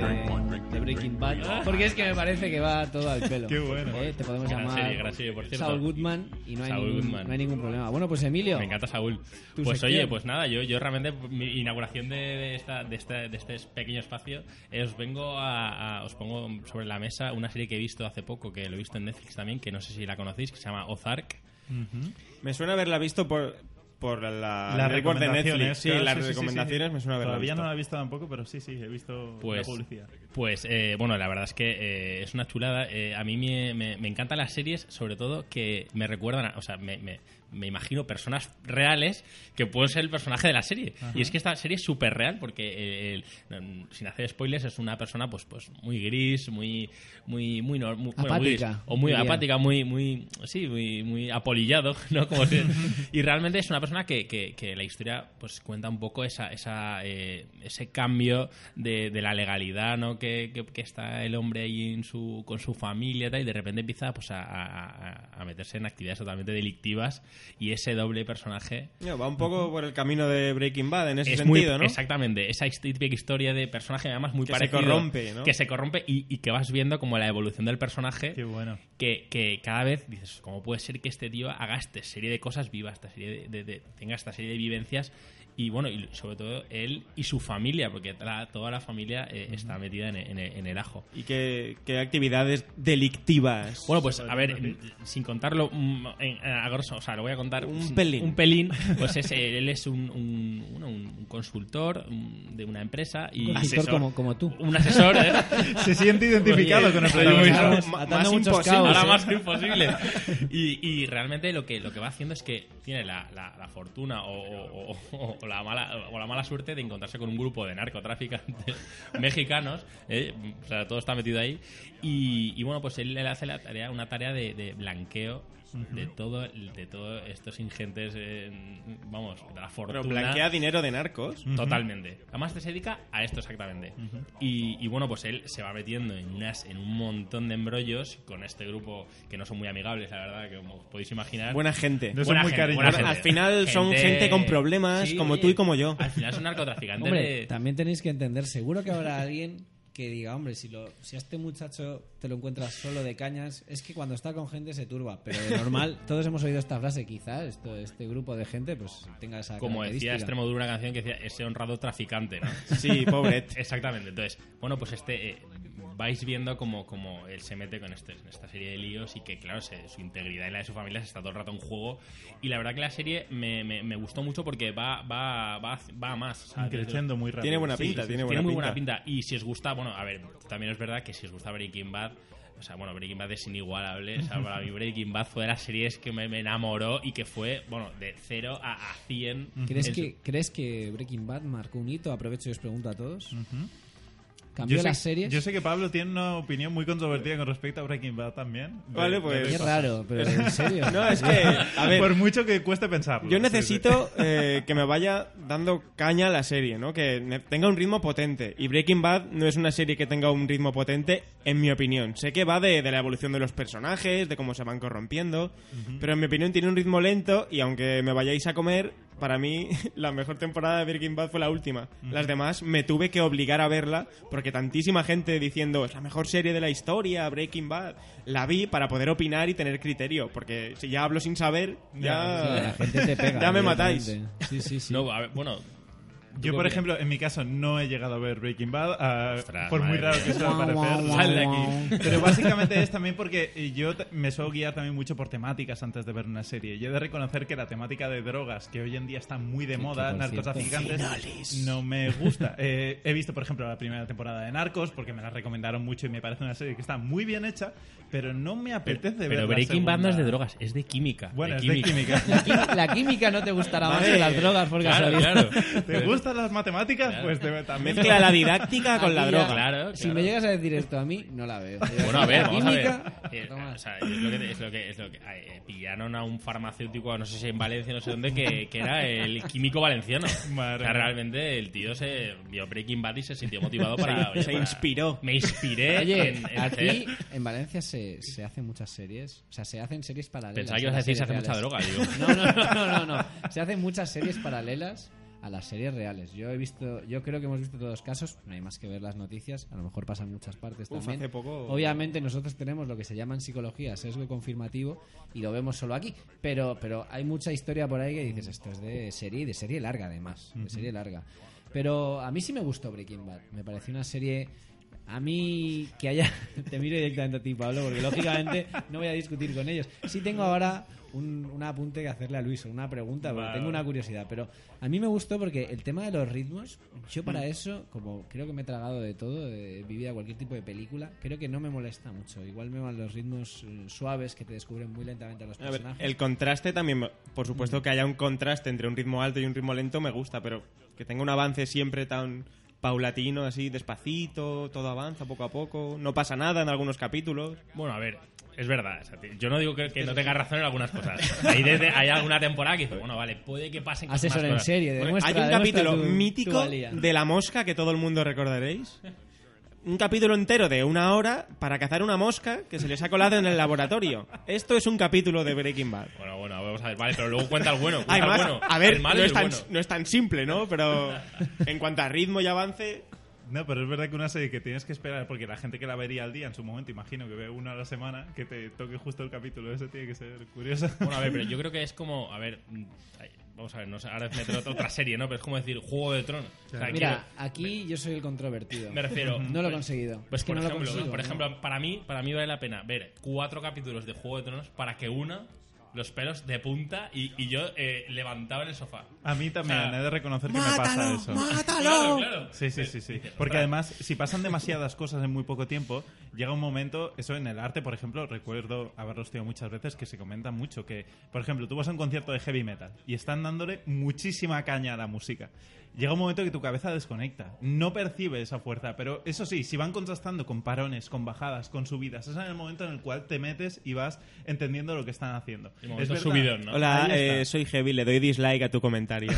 de, de Breaking Bad, porque es que me parece que va todo al pelo. Qué bueno. Eh, Te podemos Gran llamar serie, gran serie, por cierto. Saul Goodman y no hay, Saul ningún, Goodman. no hay ningún problema. Bueno, pues Emilio. Me encanta Saúl. Pues sección. oye, pues nada, yo, yo realmente mi inauguración de, de esta, de, esta- de este pequeño espacio eh, os vengo a, a- os pongo sobre la mesa una serie que he visto hace poco, que lo he visto en Netflix también, que no sé si la conocéis, que se llama Ozark. Me suena haberla visto por, por la Las recomendaciones. Netflix. Sí, claro, las sí, sí, sí, recomendaciones sí. me suena haberla Todavía visto. no la he visto tampoco, pero sí, sí, he visto Pues, la publicidad. pues eh, bueno, la verdad es que eh, es una chulada. Eh, a mí me, me, me encantan las series, sobre todo que me recuerdan, a- o sea, me, me, me imagino personas reales que pueden ser el personaje de la serie. Ajá. Y es que esta serie es súper real porque, eh, el- mm, sin hacer spoilers, es una persona pues pues muy gris, muy muy muy, nor- muy- bueno, muy gris, Apática, o muy diría. apática, muy muy sí, muy muy apolillado, ¿no? Como si- y realmente es una persona que, que, que la historia pues cuenta un poco esa esa eh, ese cambio de, de la legalidad, ¿no? Que, que, está el hombre ahí en su con su familia y tal, y de repente empieza pues a- a meterse en actividades totalmente delictivas y ese doble personaje va un poco por el camino de Breaking Bad en ese es sentido, muy, ¿no? Exactamente, esa típica historia de personaje además muy Que se parecido. corrompe, ¿no? Que se corrompe y, y que vas viendo como la evolución del personaje. Qué bueno. Que, que cada vez dices, ¿cómo puede ser que este tío haga esta serie de cosas vivas, esta serie de, de- de- tenga esta serie de vivencias? Y bueno, y sobre todo él y su familia, porque la- toda la familia eh, está metida en, en- en el ajo. ¿Y qué, qué actividades delictivas? Bueno, pues a ver, mm, sin contarlo mm, en- a grosso, o sea, lo voy a contar Un sin- pelín. Un pelín, pues es, eh, él es un, un, bueno, un consultor mm, de una empresa y Un asesor. como- como tú. Un asesor, ¿eh? Se siente identificado con el protagonista. más imposible, cabos, ahora ¿eh? más que imposible. Y, y realmente lo que, lo que va haciendo es que tiene la, la- la fortuna o, o- o- o la mala, o la mala suerte de encontrarse con un grupo de narcotraficantes mexicanos. ¿eh? O sea, todo está metido ahí. Y, y bueno, pues él le hace la tarea, una tarea de, de blanqueo de todo de todos estos ingentes eh, vamos de la fortuna Pero blanquea dinero de narcos. Totalmente. Además se dedica a esto exactamente. y, y bueno, pues él se va metiendo en unas en un montón de embrollos con este grupo que no son muy amigables, la verdad, que como os podéis imaginar. Buena gente. No son muy cariñosos. Al final son gente con problemas, como tú y como yo. Al final son narcotraficantes. Hombre, de- también tenéis que entender, seguro que habrá alguien que diga, hombre, si, lo, si a este muchacho te lo encuentras solo de cañas, es que cuando está con gente se turba. Pero de normal, todos hemos oído esta frase, quizás esto, este grupo de gente pues tenga esa como decía. Extremoduro una canción que decía ese honrado traficante, ¿no? Sí, pobret. Exactamente. Entonces, bueno, pues este eh, vais viendo como, como él se mete con este, en esta serie de líos y que, claro, se- su integridad y la de su familia se está todo el rato en juego. Y la verdad que la serie me, me- me gustó mucho porque va, va, va, va a más. Creciendo muy rápido. Tiene buena pinta, sí, tiene sí. buena muy pinta. buena pinta. Y si os gusta, bueno, a ver, también es verdad que si os gusta Breaking Bad, o sea, bueno, Breaking Bad es inigualable. O sea, para mí Breaking Bad fue de las series que me, me enamoró y que fue, bueno, de 0 a, a 100. ¿Crees que, ¿Crees que Breaking Bad marcó un hito? Aprovecho y os pregunto a todos. Ujú. ¿Cambió Yo sé- las series? Yo sé que Pablo tiene una opinión muy controvertida con respecto a Breaking Bad también. Vale, pues- Qué raro, pero en serio. No, es que, a ver, Por mucho que cueste pensarlo. Yo Sí, sí. necesito eh, que me vaya dando caña a la serie, ¿no? Que tenga un ritmo potente. Y Breaking Bad no es una serie que tenga un ritmo potente, en mi opinión. Sé que va de, de la evolución de los personajes, de cómo se van corrompiendo, pero en mi opinión tiene un ritmo lento y aunque me vayáis a comer, para mí la mejor temporada de Breaking Bad fue la última. Las demás me tuve que obligar a verla porque tantísima gente diciendo es la mejor serie de la historia, Breaking Bad, la vi para poder opinar y tener criterio, porque si ya hablo sin saber, ya, Sí, la gente te pega. ya me matáis. Sí, sí, sí. No, a ver, bueno. Yo, por ejemplo, en mi caso no he llegado a ver Breaking Bad, ah, Ostras, por muy raro que suele parecer. Sal de aquí. Pero básicamente es también porque yo me suelo guiar también mucho por temáticas antes de ver una serie. Y he de reconocer que la temática de drogas, que hoy en día está muy de moda, narcotraficantes, no me gusta. Eh, he visto, por ejemplo, la primera temporada de Narcos, porque me la recomendaron mucho y me parece una serie que está muy bien hecha, pero no me apetece ver Pero Breaking Bad no es de drogas, es de química. Bueno, de es de química. La, quí- la química no te gustará más que las drogas, por Claro, casualidad. claro. ¿Te gustan las matemáticas? Pues te- también. Mezcla la didáctica con la droga. Claro, Si claro. me llegas a decir esto a mí, no la veo. Bueno, a ver, vamos a ver. química, Eh, o sea, es lo que, es lo que, es lo que eh, pillaron a un farmacéutico, no sé si en Valencia, no sé dónde, que, que era el químico valenciano. Madre O sea, realmente el tío se vio Breaking Bad y se sintió motivado para. oye, Se para- inspiró. Me inspiré. Oye, en, en aquí hacer- en Valencia se, se hacen muchas series. O sea, se hacen series paralelas. Pensaba que ibas a decir se hace mucha droga, digo. No, no, no, no, no, no. Se hacen muchas series paralelas a las series reales. Yo he visto, yo creo que hemos visto todos los casos, no hay más que ver las noticias, a lo mejor pasan muchas partes Uf, también. hace poco- Obviamente nosotros tenemos lo que se llama en psicología sesgo confirmativo y lo vemos solo aquí, pero pero hay mucha historia por ahí que dices esto es de serie de serie larga además, de serie larga. Pero a mí sí me gustó Breaking Bad, me pareció una serie a mí que haya te miro directamente a ti Pablo porque lógicamente no voy a discutir con ellos. Sí tengo ahora un, un apunte que hacerle a Luis, una pregunta, porque Vale. tengo una curiosidad, pero a mí me gustó porque el tema de los ritmos, yo para Mm. eso, como creo que me he tragado de todo, de vivir a cualquier tipo de película, creo que no me molesta mucho. Igual me van los ritmos eh, suaves que te descubren muy lentamente a los A ver, personajes. el contraste también, por supuesto que haya un contraste entre un ritmo alto y un ritmo lento me gusta, pero que tenga un avance siempre tan paulatino, así despacito, todo avanza poco a poco, no pasa nada en algunos capítulos. Bueno, a ver, es verdad. o sea, te- yo no digo que, que no tenga razón en algunas cosas. Hay, desde- hay alguna temporada que dice, bueno, vale, puede que pasen cosas Asesor en serie, Bueno, Hay un capítulo tu- tu mítico de la mosca que todo el mundo recordaréis. Un capítulo entero de una hora para cazar una mosca que se les ha colado en el laboratorio. Esto es un capítulo de Breaking Bad. Bueno, bueno, vamos a ver, vale, pero luego cuenta el bueno. Cuenta el Además, bueno. a ver, el malo no es, tan, bueno. no es tan simple, ¿no? Pero en cuanto a ritmo y avance, No, pero es verdad que una serie que tienes que esperar, porque la gente que la vería al día en su momento, imagino que ve una a la semana, que te toque justo el capítulo ese tiene que ser curioso. Bueno, a ver, pero yo creo que es como, a ver, mm, ay, vamos a ver, no sé, ahora meter otra, otra serie, ¿no? Pero es como decir Juego de Tronos. O sea, Mira, quiero- aquí yo soy el controvertido. me refiero. No lo he conseguido. Pues es que por no ejemplo, lo consigo. por ¿no? ejemplo, para mí, para mí vale la pena ver cuatro capítulos de Juego de Tronos para que una los pelos de punta y, y yo eh, levantaba en el sofá. A mí también, O sea, he de reconocer que me pasa eso. Claro, claro. Sí, sí, sí, sí. Porque además, si pasan demasiadas cosas en muy poco tiempo, llega un momento, eso en el arte, por ejemplo, recuerdo haberlo estudiado muchas veces, que se comenta mucho, que, por ejemplo, tú vas a un concierto de heavy metal y están dándole muchísima caña a la música. Llega un momento que tu cabeza desconecta, no percibe esa fuerza, pero eso sí, si van contrastando con parones, con bajadas, con subidas, es en el momento en el cual te metes y vas entendiendo lo que están haciendo. Es subidón, ¿no? Hola, eh, soy Heavy, le doy dislike a tu comentario.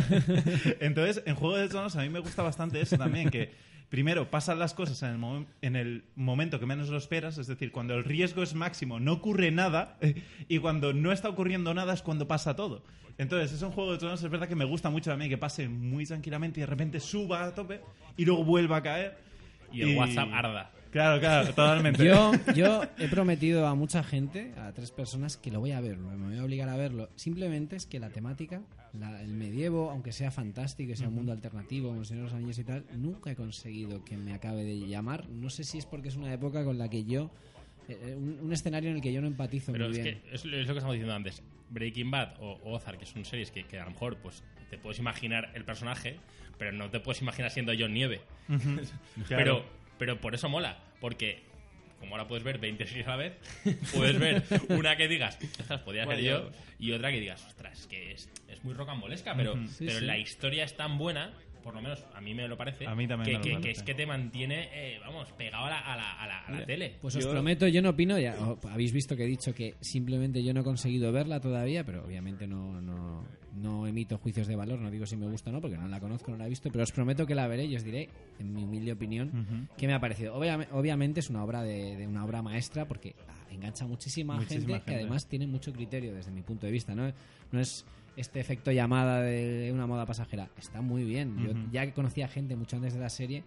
Entonces, en Juego de Tronos a mí me gusta bastante eso también, que primero pasan las cosas en el, en el momento que menos lo esperas, es decir, cuando el riesgo es máximo no ocurre nada y cuando no está ocurriendo nada es cuando pasa todo. Entonces, eso en Juego de Tronos es verdad que me gusta mucho también que pase muy tranquilamente y de repente suba a tope y luego vuelva a caer. Y el WhatsApp arda. Claro, claro, totalmente. Yo, yo he prometido a mucha gente, a tres personas, que lo voy a ver, me voy a obligar a verlo. Simplemente es que la temática, la- el medievo, aunque sea fantástico, sea un mundo alternativo, como el Señor de los Anillos y tal, nunca he conseguido que me acabe de llamar. No sé si es porque es una época con la que yo. eh, un, un escenario en el que yo no empatizo Pero muy es bien. que es, lo que estamos diciendo antes. Breaking Bad o Ozark, que son series que, que a lo mejor pues te puedes imaginar el personaje, pero no te puedes imaginar siendo John Nieve. Ujú, pero, claro. pero por eso mola, porque como ahora puedes ver 20 series a la vez, puedes ver una que digas, ostras, podría ser Bueno, yo, y otra que digas, ostras, que es, es muy rocambolesca, pero. Sí, pero sí. la historia es tan buena, por lo menos a mí me lo parece, A mí también que, me lo que- que parece. es que te mantiene, eh, vamos, pegado a la, a la, a la- a la tele. Pues os Yo- prometo, yo no opino, ya o- habéis visto que he dicho que simplemente yo no he conseguido verla todavía, pero obviamente no, no, no emito juicios de valor, no digo si me gusta o no, porque no la conozco, no la he visto, pero os prometo que la veré y os diré, en mi humilde opinión, Ujú. qué me ha parecido. Obvia- obviamente es una obra de, de una obra maestra porque engancha muchísima, Muchísima gente, que gente. además tiene mucho criterio desde mi punto de vista, ¿no? No es este efecto llamada de una moda pasajera, está muy bien. Yo Ujú. ya que conocía gente mucho antes de la serie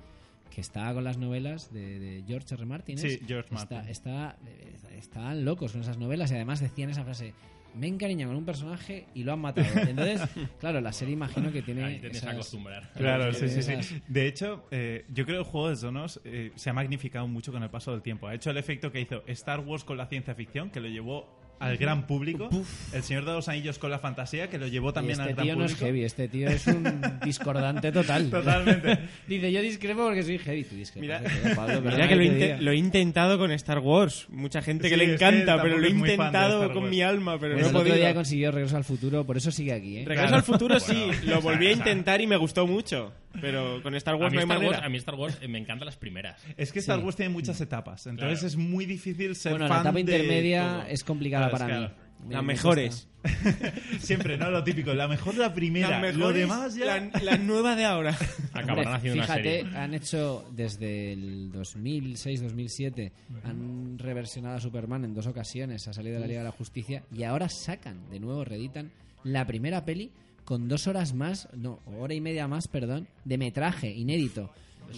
que estaba con las novelas de, de George R. Martin. Sí, ¿es? George Está- Martin. está- eh, estaban locos con esas novelas y además decían esa frase. Me he encariñado con un personaje y lo han matado. Entonces, claro, la serie imagino que tiene. Ahí tienes que esas- acostumbrar. Claro, sí, sí, esas- sí. De hecho, eh, yo creo que el Juego de Tronos eh, se ha magnificado mucho con el paso del tiempo. Ha hecho el efecto que hizo Star Wars con la ciencia ficción, que lo llevó al gran público. El Señor de los Anillos con la fantasía, que lo llevó también este al gran tío no es público. heavy, este tío es un discordante total. Totalmente. Dice, yo discrepo porque soy heavy. Tú discrepas, Mira, Pablo, mira que lo, te inte- diga. lo he intentado con Star Wars. Mucha gente que Sí, le que encanta, pero lo he intentado con mi alma, pero Pues no he el otro podido. día consiguió Regreso al Futuro, por eso sigue aquí, ¿eh? Regreso Claro. al futuro sí, lo volví a intentar y me gustó mucho. Pero con Star A Wars mí, no hay Star Wars, manera. a mí Star Wars eh, me encantan las primeras. Es que Star Sí. Wars tiene muchas etapas, entonces Claro. es muy difícil ser Bueno, fan la etapa de intermedia todo. es complicada para mí. claro. Me- Las me mejores. Siempre, ¿no? Lo típico. La mejor la primera. Las mejores, Lo demás ya... la, la nueva de ahora. Acabarán Hombre, haciendo fíjate, una serie. han hecho desde el 2006-2007, han reversionado a Superman en dos ocasiones, ha salido de la Liga de la Justicia y ahora sacan, de nuevo, reeditan la primera peli, con dos horas más, no, hora y media más, perdón, de metraje inédito.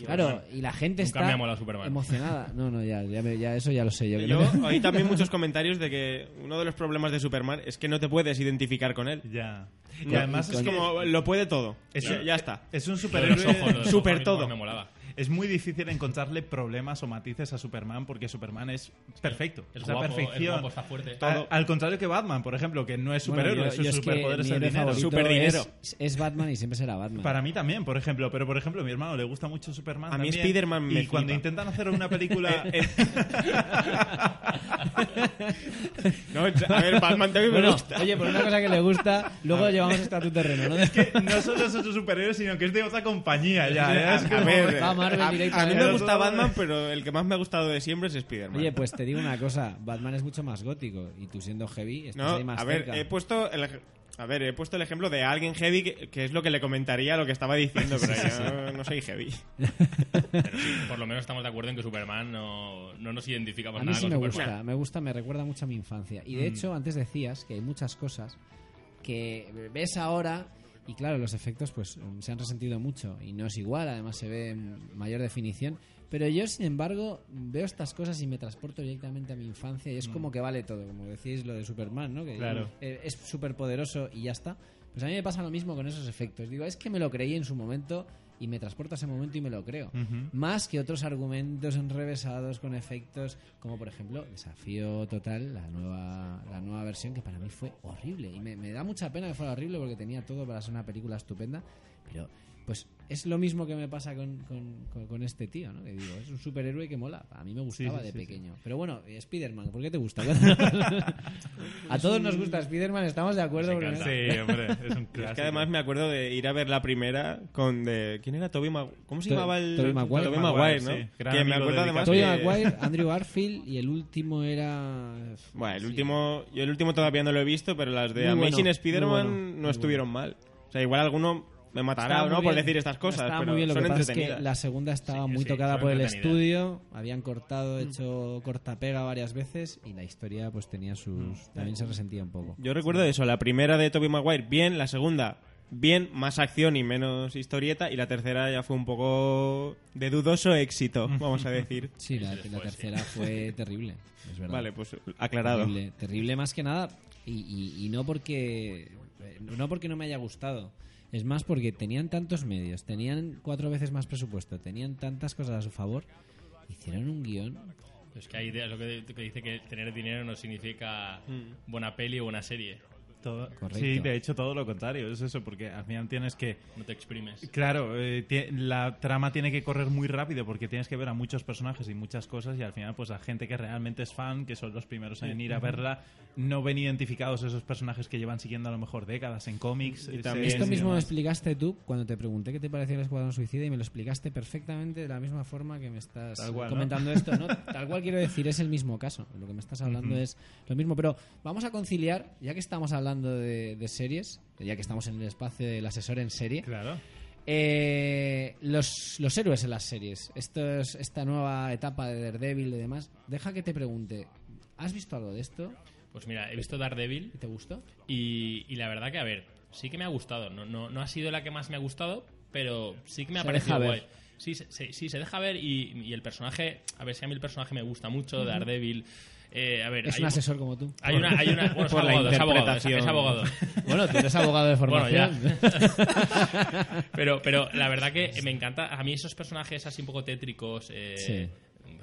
Claro, y la gente Nunca está me ha molado Superman. emocionada. No, no, ya, ya, me- ya eso ya lo sé yo. que Yo no- oí también muchos comentarios de que uno de los problemas de Superman es que no te puedes identificar con él. Ya. No, Y además es como lo puede todo. Es ya, está. Es un Lo de superhéroe. los ojos, lo de los super todo. me molaba. Es muy difícil encontrarle problemas o matices a Superman porque Superman es perfecto. Es es la guapo, es perfección. guapo, está fuerte. A-. Al, contrario que Batman, por ejemplo, que no es Bueno, superhéroe, yo- su yo es que superpoder es el dinero. favorito Superdinero. Es, es Batman y siempre será Batman. Para mí también, por ejemplo. Pero, por ejemplo, a mi hermano le gusta mucho Superman. A mí también, Spiderman me Y cuando intentan hacer una película. Eh, No, a ver, Batman también me Bueno, gusta. oye, por una cosa que le gusta, luego llevamos esto a tu terreno, ¿no? Es que no solo es otro superhéroe, sino que es de otra compañía ya. ¿eh? A, Es a como- ver, Marvel a- mí me gusta Batman, pero el que más me ha gustado de siempre es Spider-Man. Oye, pues te digo una cosa, Batman es mucho más gótico y tú siendo heavy estás no, ahí más a ver, cerca. he puesto el, a ver, he puesto el ejemplo de alguien heavy que, que es lo que le comentaría a lo que estaba diciendo, pero Sí, yo no soy heavy. Pero sí, por lo menos estamos de acuerdo en que Superman no, no nos identificamos A mí nada sí con me Superman. gusta, me gusta, me recuerda mucho a mi infancia. Y de Mm. hecho, antes decías que hay muchas cosas que ves ahora y claro, los efectos pues se han resentido mucho y no es igual, además se ve en mayor definición. Pero yo, sin embargo, veo estas cosas y me transporto directamente a mi infancia y es como que vale todo, como decís lo de Superman, ¿no? Que Claro. eh, es súper poderoso y ya está. Pues a mí me pasa lo mismo con esos efectos. Digo, es que me lo creí en su momento y me transporta ese momento y me lo creo. Más que otros argumentos enrevesados con efectos, como por ejemplo Desafío Total, la nueva, la nueva versión, que para mí fue horrible. Y me, me da mucha pena que fuera horrible porque tenía todo para ser una película estupenda. Pero, pues, es lo mismo que me pasa con, con, con- con este tío, ¿no? Que digo, es un superhéroe que mola. A mí me gustaba sí, de sí, pequeño. Pero bueno, Spider-Man, ¿por qué te gusta? a todos nos gusta Spider-Man, estamos de acuerdo. Sí, hombre, es un Es clásico. que además me acuerdo de ir a ver la primera con de ¿quién era Toby Maguire? ¿Cómo se To- llamaba el Tobey Maguire. ¿no? Que me acuerdo de además Tobey que- Maguire, Andrew Garfield y el último era... Bueno, el Sí. último, yo el último todavía no lo he visto, pero las de Amazing Spider-Man bueno, no estuvieron mal. O sea, igual alguno me matará, ¿no? Por decir estas cosas, Estaba pero muy bien, lo son que pasa es que entretenidas. la segunda estaba Sí, muy sí, tocada por el estudio, habían cortado, hecho cortapega varias veces y la historia pues tenía sus... También se resentía un poco. Yo recuerdo eso, la primera de Tobey Maguire, bien, la segunda, bien, más acción y menos historieta, y la tercera ya fue un poco de dudoso éxito, vamos a decir. Sí, la, la tercera fue terrible, es verdad. Vale, pues aclarado. Terrible, terrible más que nada y, y- y no porque eh, no porque no me haya gustado. Es más porque tenían tantos medios, tenían cuatro veces más presupuesto, tenían tantas cosas a su favor, hicieron un guion. Es que hay ideas, lo que, que dice que tener dinero no significa buena peli o buena serie. Todo- Correcto. Sí, de hecho, todo lo contrario. Es eso, porque al final tienes que. No te exprimes. Claro, eh, la trama tiene que correr muy rápido porque tienes que ver a muchos personajes y muchas cosas y al final pues a gente que realmente es fan, que son los primeros en ir a verla, no ven identificados esos personajes que llevan siguiendo a lo mejor décadas en cómics. Y eh, también- Esto y mismo lo explicaste tú cuando te pregunté qué te parecía el Escuadrón Suicida y me lo explicaste perfectamente de la misma forma que me estás Tal cual, ¿no? comentando esto. ¿no? Tal cual quiero decir, es el mismo caso. Lo que me estás hablando Ujú. es lo mismo. Pero vamos a conciliar, ya que estamos hablando de, de series, ya que estamos en el espacio del asesor en serie, Claro. eh, los, los héroes en las series, Esto es- esta nueva etapa de Daredevil y demás, deja que te pregunte, ¿has visto algo de esto? Pues mira, he visto Daredevil ¿Y te gustó? y, y la verdad que, a ver, sí que me ha gustado. No, no, no ha sido la que más me ha gustado, pero sí que me ha Se parecido deja guay. ver. Sí, sí, sí, se deja ver y, y el personaje, a ver si a mí el personaje me gusta mucho, Daredevil. Eh, a ver, Es hay un asesor como tú. Hay una, hay una, bueno, es abogado, es abogado, es- abogado. Bueno, tú eres abogado de Bueno, ya. formación. pero, pero la verdad que me encanta. A mí esos personajes así un poco tétricos. Eh, Sí.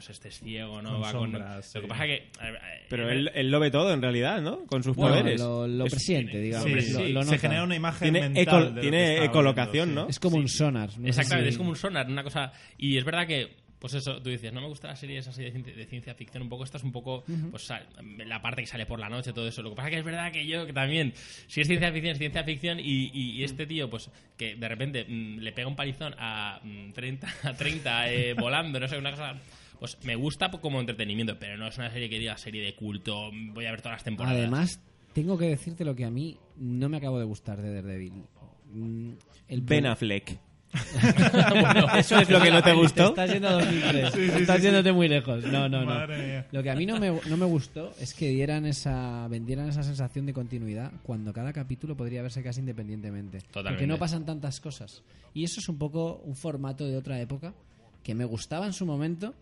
Pues este es ciego, ¿no? Con Va sombras, Lo que sí. pasa que. eh, Pero él, él lo ve todo en realidad, ¿no? Con sus Bueno, poderes. lo, lo Es- presiente, digamos. Sí, sí, lo se nota. genera una imagen Tiene, mental. eco- tiene ecolocación, viendo, ¿no? Es como un sonar. no Exactamente, si- es como un sonar, una cosa. Y es verdad que, pues eso, tú dices, no me gustan las series así de ciencia, de ciencia ficción, un poco, esta es un poco, pues sal- la parte que sale por la noche, todo eso. Lo que pasa que es verdad que yo que también, si es ciencia ficción, es ciencia ficción, y, y- y este tío, pues, que de repente mm, le pega un palizón a mm, 30, a 30 eh, volando, no sé, una cosa. Pues me gusta como entretenimiento, pero no es una serie que diga serie de culto, voy a ver todas las temporadas. Además, tengo que decirte lo que a mí no me acabo de gustar de Daredevil. Mm, El Ben Affleck. Bueno, ¿eso es lo que no te gustó? Estás yendo a 2003. Sí, sí, estás sí, yéndote sí. muy lejos. No, no, no. Mía. Lo que a mí no me, no me gustó es que dieran esa, vendieran esa sensación de continuidad cuando cada capítulo podría verse casi independientemente. Porque Totalmente. no pasan tantas cosas. Y eso es un poco un formato de otra época que me gustaba en su momento,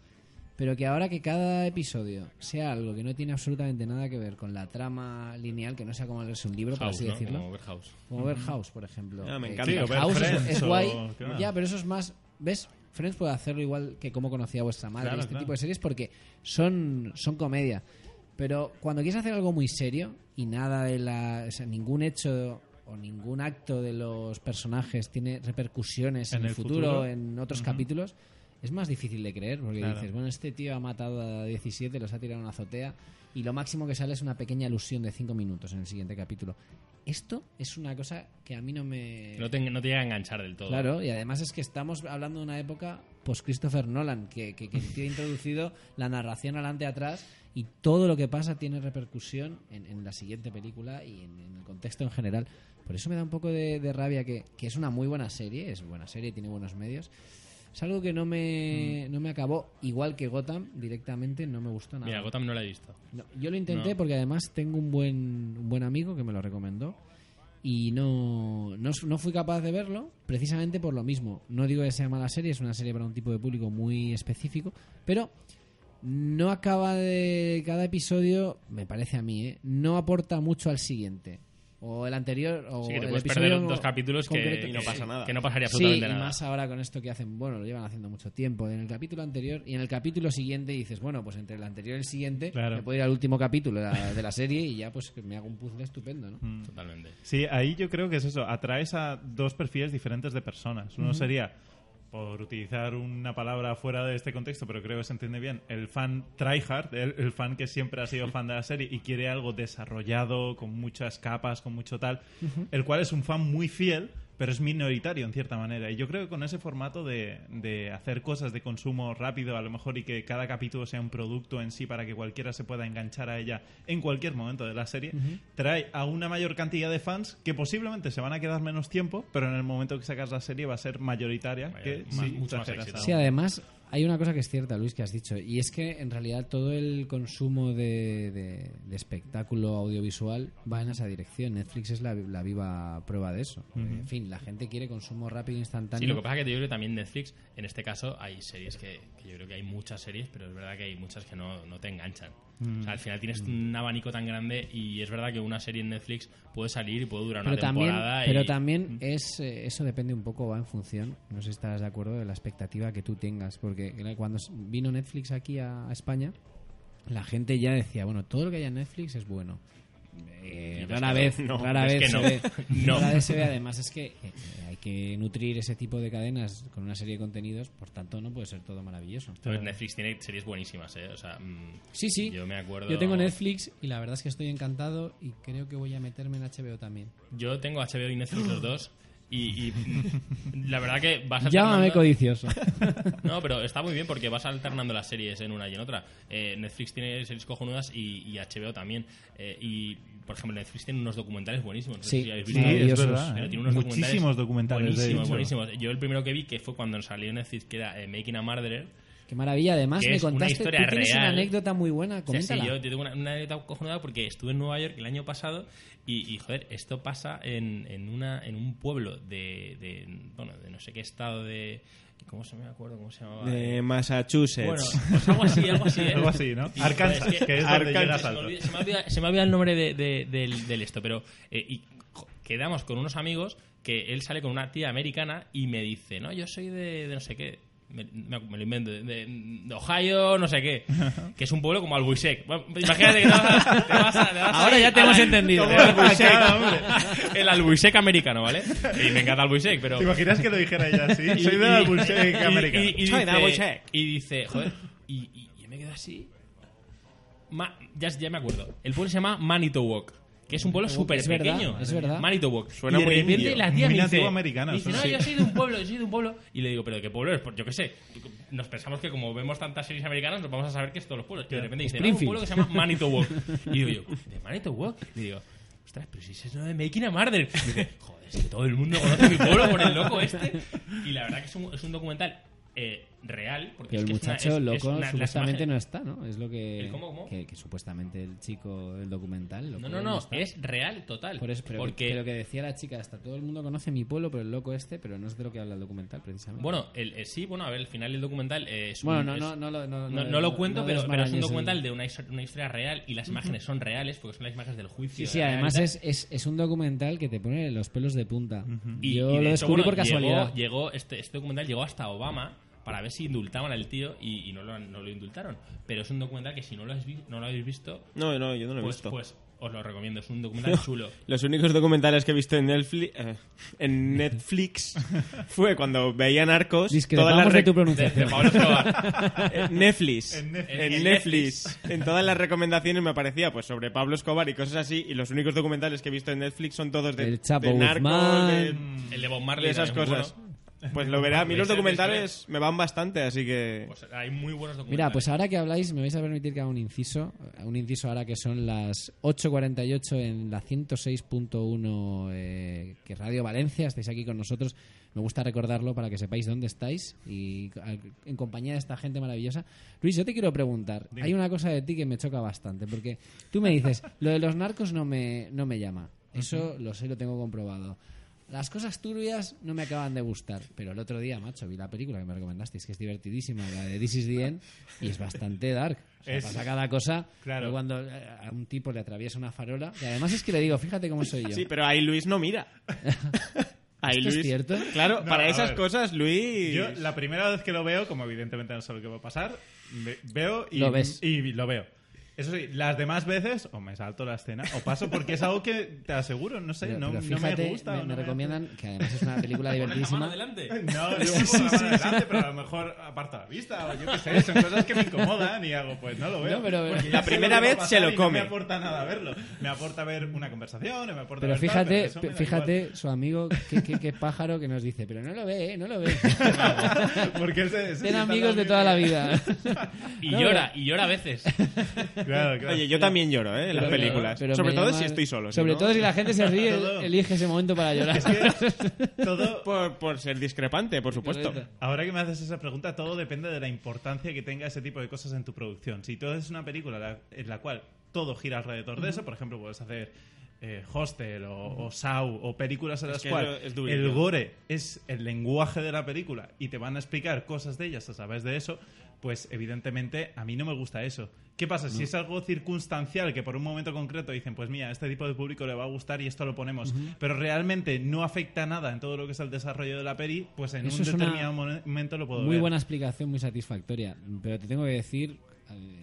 pero que ahora que cada episodio sea algo que no tiene absolutamente nada que ver con la trama lineal, que no sea como leerse un libro, por House, así ¿no? decirlo. Como ver House. Como ver House, por ejemplo. Ah, me Eh, encanta. Sí, House es- Friends es, o- guay. Ya, pero eso es más. ¿Ves? Friends puede hacerlo igual que como conocía vuestra madre. Claro, este claro. tipo de series porque son, son comedia. Pero cuando quieres hacer algo muy serio y nada de la. O sea, ningún hecho o ningún acto de los personajes tiene repercusiones en, En el futuro, futuro. en otros capítulos, es más difícil de creer porque Claro. dices, bueno, este tío ha matado a 17, los ha tirado a una azotea y lo máximo que sale es una pequeña alusión de 5 minutos en el siguiente capítulo. Esto es una cosa que a mí no me... No te, no te llega a enganchar del todo. Claro, y además es que estamos hablando de una época post-Christopher Nolan, que, que, que tiene introducido la narración adelante atrás y todo lo que pasa tiene repercusión en, en la siguiente película y en, en el contexto en general. Por eso me da un poco de, de rabia que, que es una muy buena serie, es buena serie, tiene buenos medios. Es algo que no me, Mm. no me acabó, igual que Gotham, directamente no me gustó nada. Mira, Gotham no la he visto. No, yo lo intenté No. porque además tengo un buen, un buen amigo que me lo recomendó y no, no, no fui capaz de verlo precisamente por lo mismo. No digo que sea mala serie, es una serie para un tipo de público muy específico, pero no acaba de... Cada episodio, me parece a mí, ¿eh? no aporta mucho al siguiente. O el anterior, o Sí, que te el puedes episodio perder dos capítulos que. Y no pasa nada. Que no pasaría Sí, y nada. más ahora con esto que hacen, bueno, lo llevan haciendo mucho tiempo. En el capítulo anterior y en el capítulo siguiente dices, bueno, pues entre el anterior y el siguiente Claro. me puedo ir al último capítulo de la, de la serie y ya pues me hago un puzzle estupendo, ¿no? Mm. Totalmente. Sí, ahí yo creo que es eso. Atraes a dos perfiles diferentes de personas. Uno sería, por utilizar una palabra fuera de este contexto, pero creo que se entiende bien, el fan tryhard, el, el fan que siempre ha sido fan de la serie y quiere algo desarrollado, con muchas capas, con mucho tal, el cual es un fan muy fiel, pero es minoritario en cierta manera. Y yo creo que con ese formato de, de hacer cosas de consumo rápido, a lo mejor, y que cada capítulo sea un producto en sí para que cualquiera se pueda enganchar a ella en cualquier momento de la serie, trae a una mayor cantidad de fans que posiblemente se van a quedar menos tiempo, pero en el momento que sacas la serie va a ser mayoritaria que más- si mucho más Sí, además hay una cosa que es cierta, Luis, que has dicho, y es que en realidad todo el consumo de, de- de espectáculo audiovisual va en esa dirección. Netflix es la, la viva prueba de eso. En fin, la gente quiere consumo rápido, instantáneo. Sí, lo que pasa es que yo creo que también Netflix, en este caso, hay series que, que yo creo que hay muchas series, pero es verdad que hay muchas que no, no te enganchan. Mm. O sea, al final tienes un abanico tan grande y es verdad que una serie en Netflix puede salir y puede durar pero una también, temporada. pero y- también es eh, eso depende un poco va en función no sé si estarás de acuerdo de la expectativa que tú tengas porque cuando vino Netflix aquí a, a España la gente ya decía bueno todo lo que haya en Netflix es bueno Eh, rara vez no. rara vez se no. ve No. rara vez se ve además es que eh, hay que nutrir ese tipo de cadenas con una serie de contenidos por tanto no puede ser todo maravilloso Netflix tiene series buenísimas, ¿eh? O sea, mm, sí sí Yo me acuerdo. yo tengo Netflix y la verdad es que estoy encantado y creo que voy a meterme en HBO también Yo tengo HBO y Netflix los dos. Y, y la verdad que vas Llámame alternando- codicioso. No, pero está muy bien porque vas alternando las series en una y en otra. Eh, Netflix tiene series cojonudas y, y HBO también. Eh, y, por ejemplo, Netflix tiene unos documentales buenísimos. No sé Sí, si habéis Sí, visto. es verdad. Pero ¿eh? tiene unos Muchísimos documentales, de buenísimos, buenísimos. Yo el primero que vi, que fue cuando salió Netflix, que era eh, Making a Murderer. Qué maravilla, además que me es una contaste, historia tú tienes una anécdota muy buena, Sí, sí, coméntala. yo, tengo una, una anécdota cojonuda porque estuve en Nueva York el año pasado y, y, joder, esto pasa en, en, una, en un pueblo de, de, bueno, de no sé qué estado de... ¿Cómo se me acuerdo? ¿Cómo se llamaba? De Massachusetts. Bueno, pues algo así, algo así. ¿eh? Algo así, ¿no? Y, Arkansas, joder, que es Arkansas, se me olvida- Se me ha olvidado- se me ha olvidado el nombre de, de- del, del esto, pero... eh, y jo, quedamos con unos amigos que él sale con una tía americana y me dice, no, yo soy de, de no sé qué... Me, lo invento, de, de Ohio, no sé qué, que es un pueblo como Albuisec. Bueno, imagínate que te vas a, te vas a- te vas a Ahora ya te hemos la- entendido. como Albuisec, el Albuisec americano, ¿vale? Y me encanta Albuisec, pero... ¿Te imaginas que lo dijera ella así? Y- Soy de y- americano. Y, y Soy de dice, Albuquerque. y dice, joder, y, y yo me quedo así. Ma- ya, ya me acuerdo. El pueblo se llama Manitowoc. Que es un pueblo súper pequeño. es verdad. Manitowoc. Suena y de muy repente indio. la tía Muy me dice, nativo americano, dice, no, sí. yo soy de un pueblo, yo soy de un pueblo. Y le digo, ¿pero de qué pueblo es? Pues yo qué sé. Nos pensamos que como vemos tantas series americanas, nos vamos a saber que es todos los pueblos. Y de repente dice, no, un Springfield. pueblo que se llama Manitowoc. Y digo yo, ¿de Manitowoc? Y digo, ostras, pero si es eso de Making a Murder. Y dice, joder, es que todo el mundo conoce mi pueblo por el loco este. Y la verdad que es un, es un documental eh, real. Porque Pero es el que es una- muchacho es- es loco una- las supuestamente no está, ¿no? Es lo que, ¿El cómo, cómo? Que, que supuestamente el chico del documental. loco No, no, no, está. es real, total. Por eso, pero, porque, pero que decía la chica, hasta todo el mundo conoce mi pueblo, pero el loco este, pero no es de lo que habla el documental, precisamente. Bueno, el, eh, sí, bueno, a ver, al final el documental eh, es un- Bueno, no, es- no, no lo- no- no- no lo cuento, no pero, pero es un el- documental de una, his- una historia real y las imágenes son reales porque son las imágenes del juicio. Sí, además es, es, es un documental que te pone los pelos de punta. Y, Yo y de lo hecho, descubrí bueno, por casualidad. Llegó, llegó- este, este documental llegó hasta Obama para ver si indultaban al tío y, y no, lo, no lo indultaron. Pero es un documental que si no lo, has vi- no lo habéis visto, No, no, yo no lo he pues, visto. pues os lo recomiendo. Es un documental chulo. Los únicos documentales que he visto en Netflix, eh, en Netflix fue cuando veía Narcos. Todas las de tu pronunciación. De- de Pablo Escobar. En Netflix. En Netflix. En En Netflix. En todas las recomendaciones me aparecía pues sobre Pablo Escobar y cosas así. Y los únicos documentales que he visto en Netflix son todos de, El Chapo de narcos, de, El de Bob Marley. de esas cosas. bueno. Pues lo verá. A mí los documentales me van bastante, así que. Pues hay muy buenos documentales. Mira, pues ahora que habláis, me vais a permitir que haga un inciso. Un inciso ahora que son las 8.48 en la 106.1 eh, que Radio Valencia. Estáis aquí con nosotros. Me gusta recordarlo para que sepáis dónde estáis y en compañía de esta gente maravillosa. Luis, yo te quiero preguntar. Dime. Hay una cosa de ti que me choca bastante. Porque tú me dices, lo de los narcos no me, no me llama. Eso lo sé, lo tengo comprobado. Las cosas turbias no me acaban de gustar, pero el otro día, macho, vi la película que me recomendasteis, que es divertidísima, la de This is the End, y es bastante dark. O sea, Es- pasa cada cosa. Claro. Cuando eh, a un tipo le atraviesa una farola, y además es que le digo, fíjate cómo soy yo. Sí, pero ahí Luis no mira. Ahí ¿Esto es Luis. cierto? Claro, No, para esas ver. cosas, Luis. Yo, la primera vez que lo veo, como evidentemente no sé lo que va a pasar, ve- veo y Lo ves. y lo veo. Eso sí, las demás veces o me salto la escena o paso porque es algo que te aseguro, no sé, Pero, no, pero no fíjate, me gusta. me, o no me recomiendan, que además es una película Pon la mano divertidísima. delante. No, yo pongo la mano adelante, pero a lo mejor aparto la vista o yo qué sé, son cosas que me incomodan y hago, pues no lo veo. No, pero- Porque La primera vez se lo come. No me aporta nada verlo. Me aporta ver una conversación, me aporta Pero ver tal, fíjate, pero fíjate su amigo, qué, qué- qué pájaro que nos dice, pero no lo ve, ¿eh? no lo ve. Porque ese, ese sí Ten amigos de toda la vida. Y No, llora, y llora a veces. Claro, claro. Oye, yo también lloro, ¿eh? En las películas. pero Sobre todo llama- si estoy solo. si Sobre no- todo si la gente se ríe, elige ese momento para llorar. Es que todo, Por, por ser discrepante, por supuesto. Correcto. Ahora que me haces esa pregunta, todo depende de la importancia que tenga ese tipo de cosas en tu producción. Si tú haces una película la- en la cual todo gira alrededor de eso, por ejemplo, puedes hacer eh, Hostel o, o Saw o películas en Es las que cuales el gore es el lenguaje de la película y te van a explicar cosas de ellas a través de eso, pues evidentemente a mí no me gusta eso. ¿Qué pasa? Si es algo circunstancial que por un momento concreto dicen, pues mira, a este tipo de público le va a gustar y esto lo ponemos, pero realmente no afecta nada en todo lo que es el desarrollo de la peli, pues en Eso un determinado mo- momento lo puedo Muy ver. buena explicación, muy satisfactoria. Pero te tengo que decir, eh,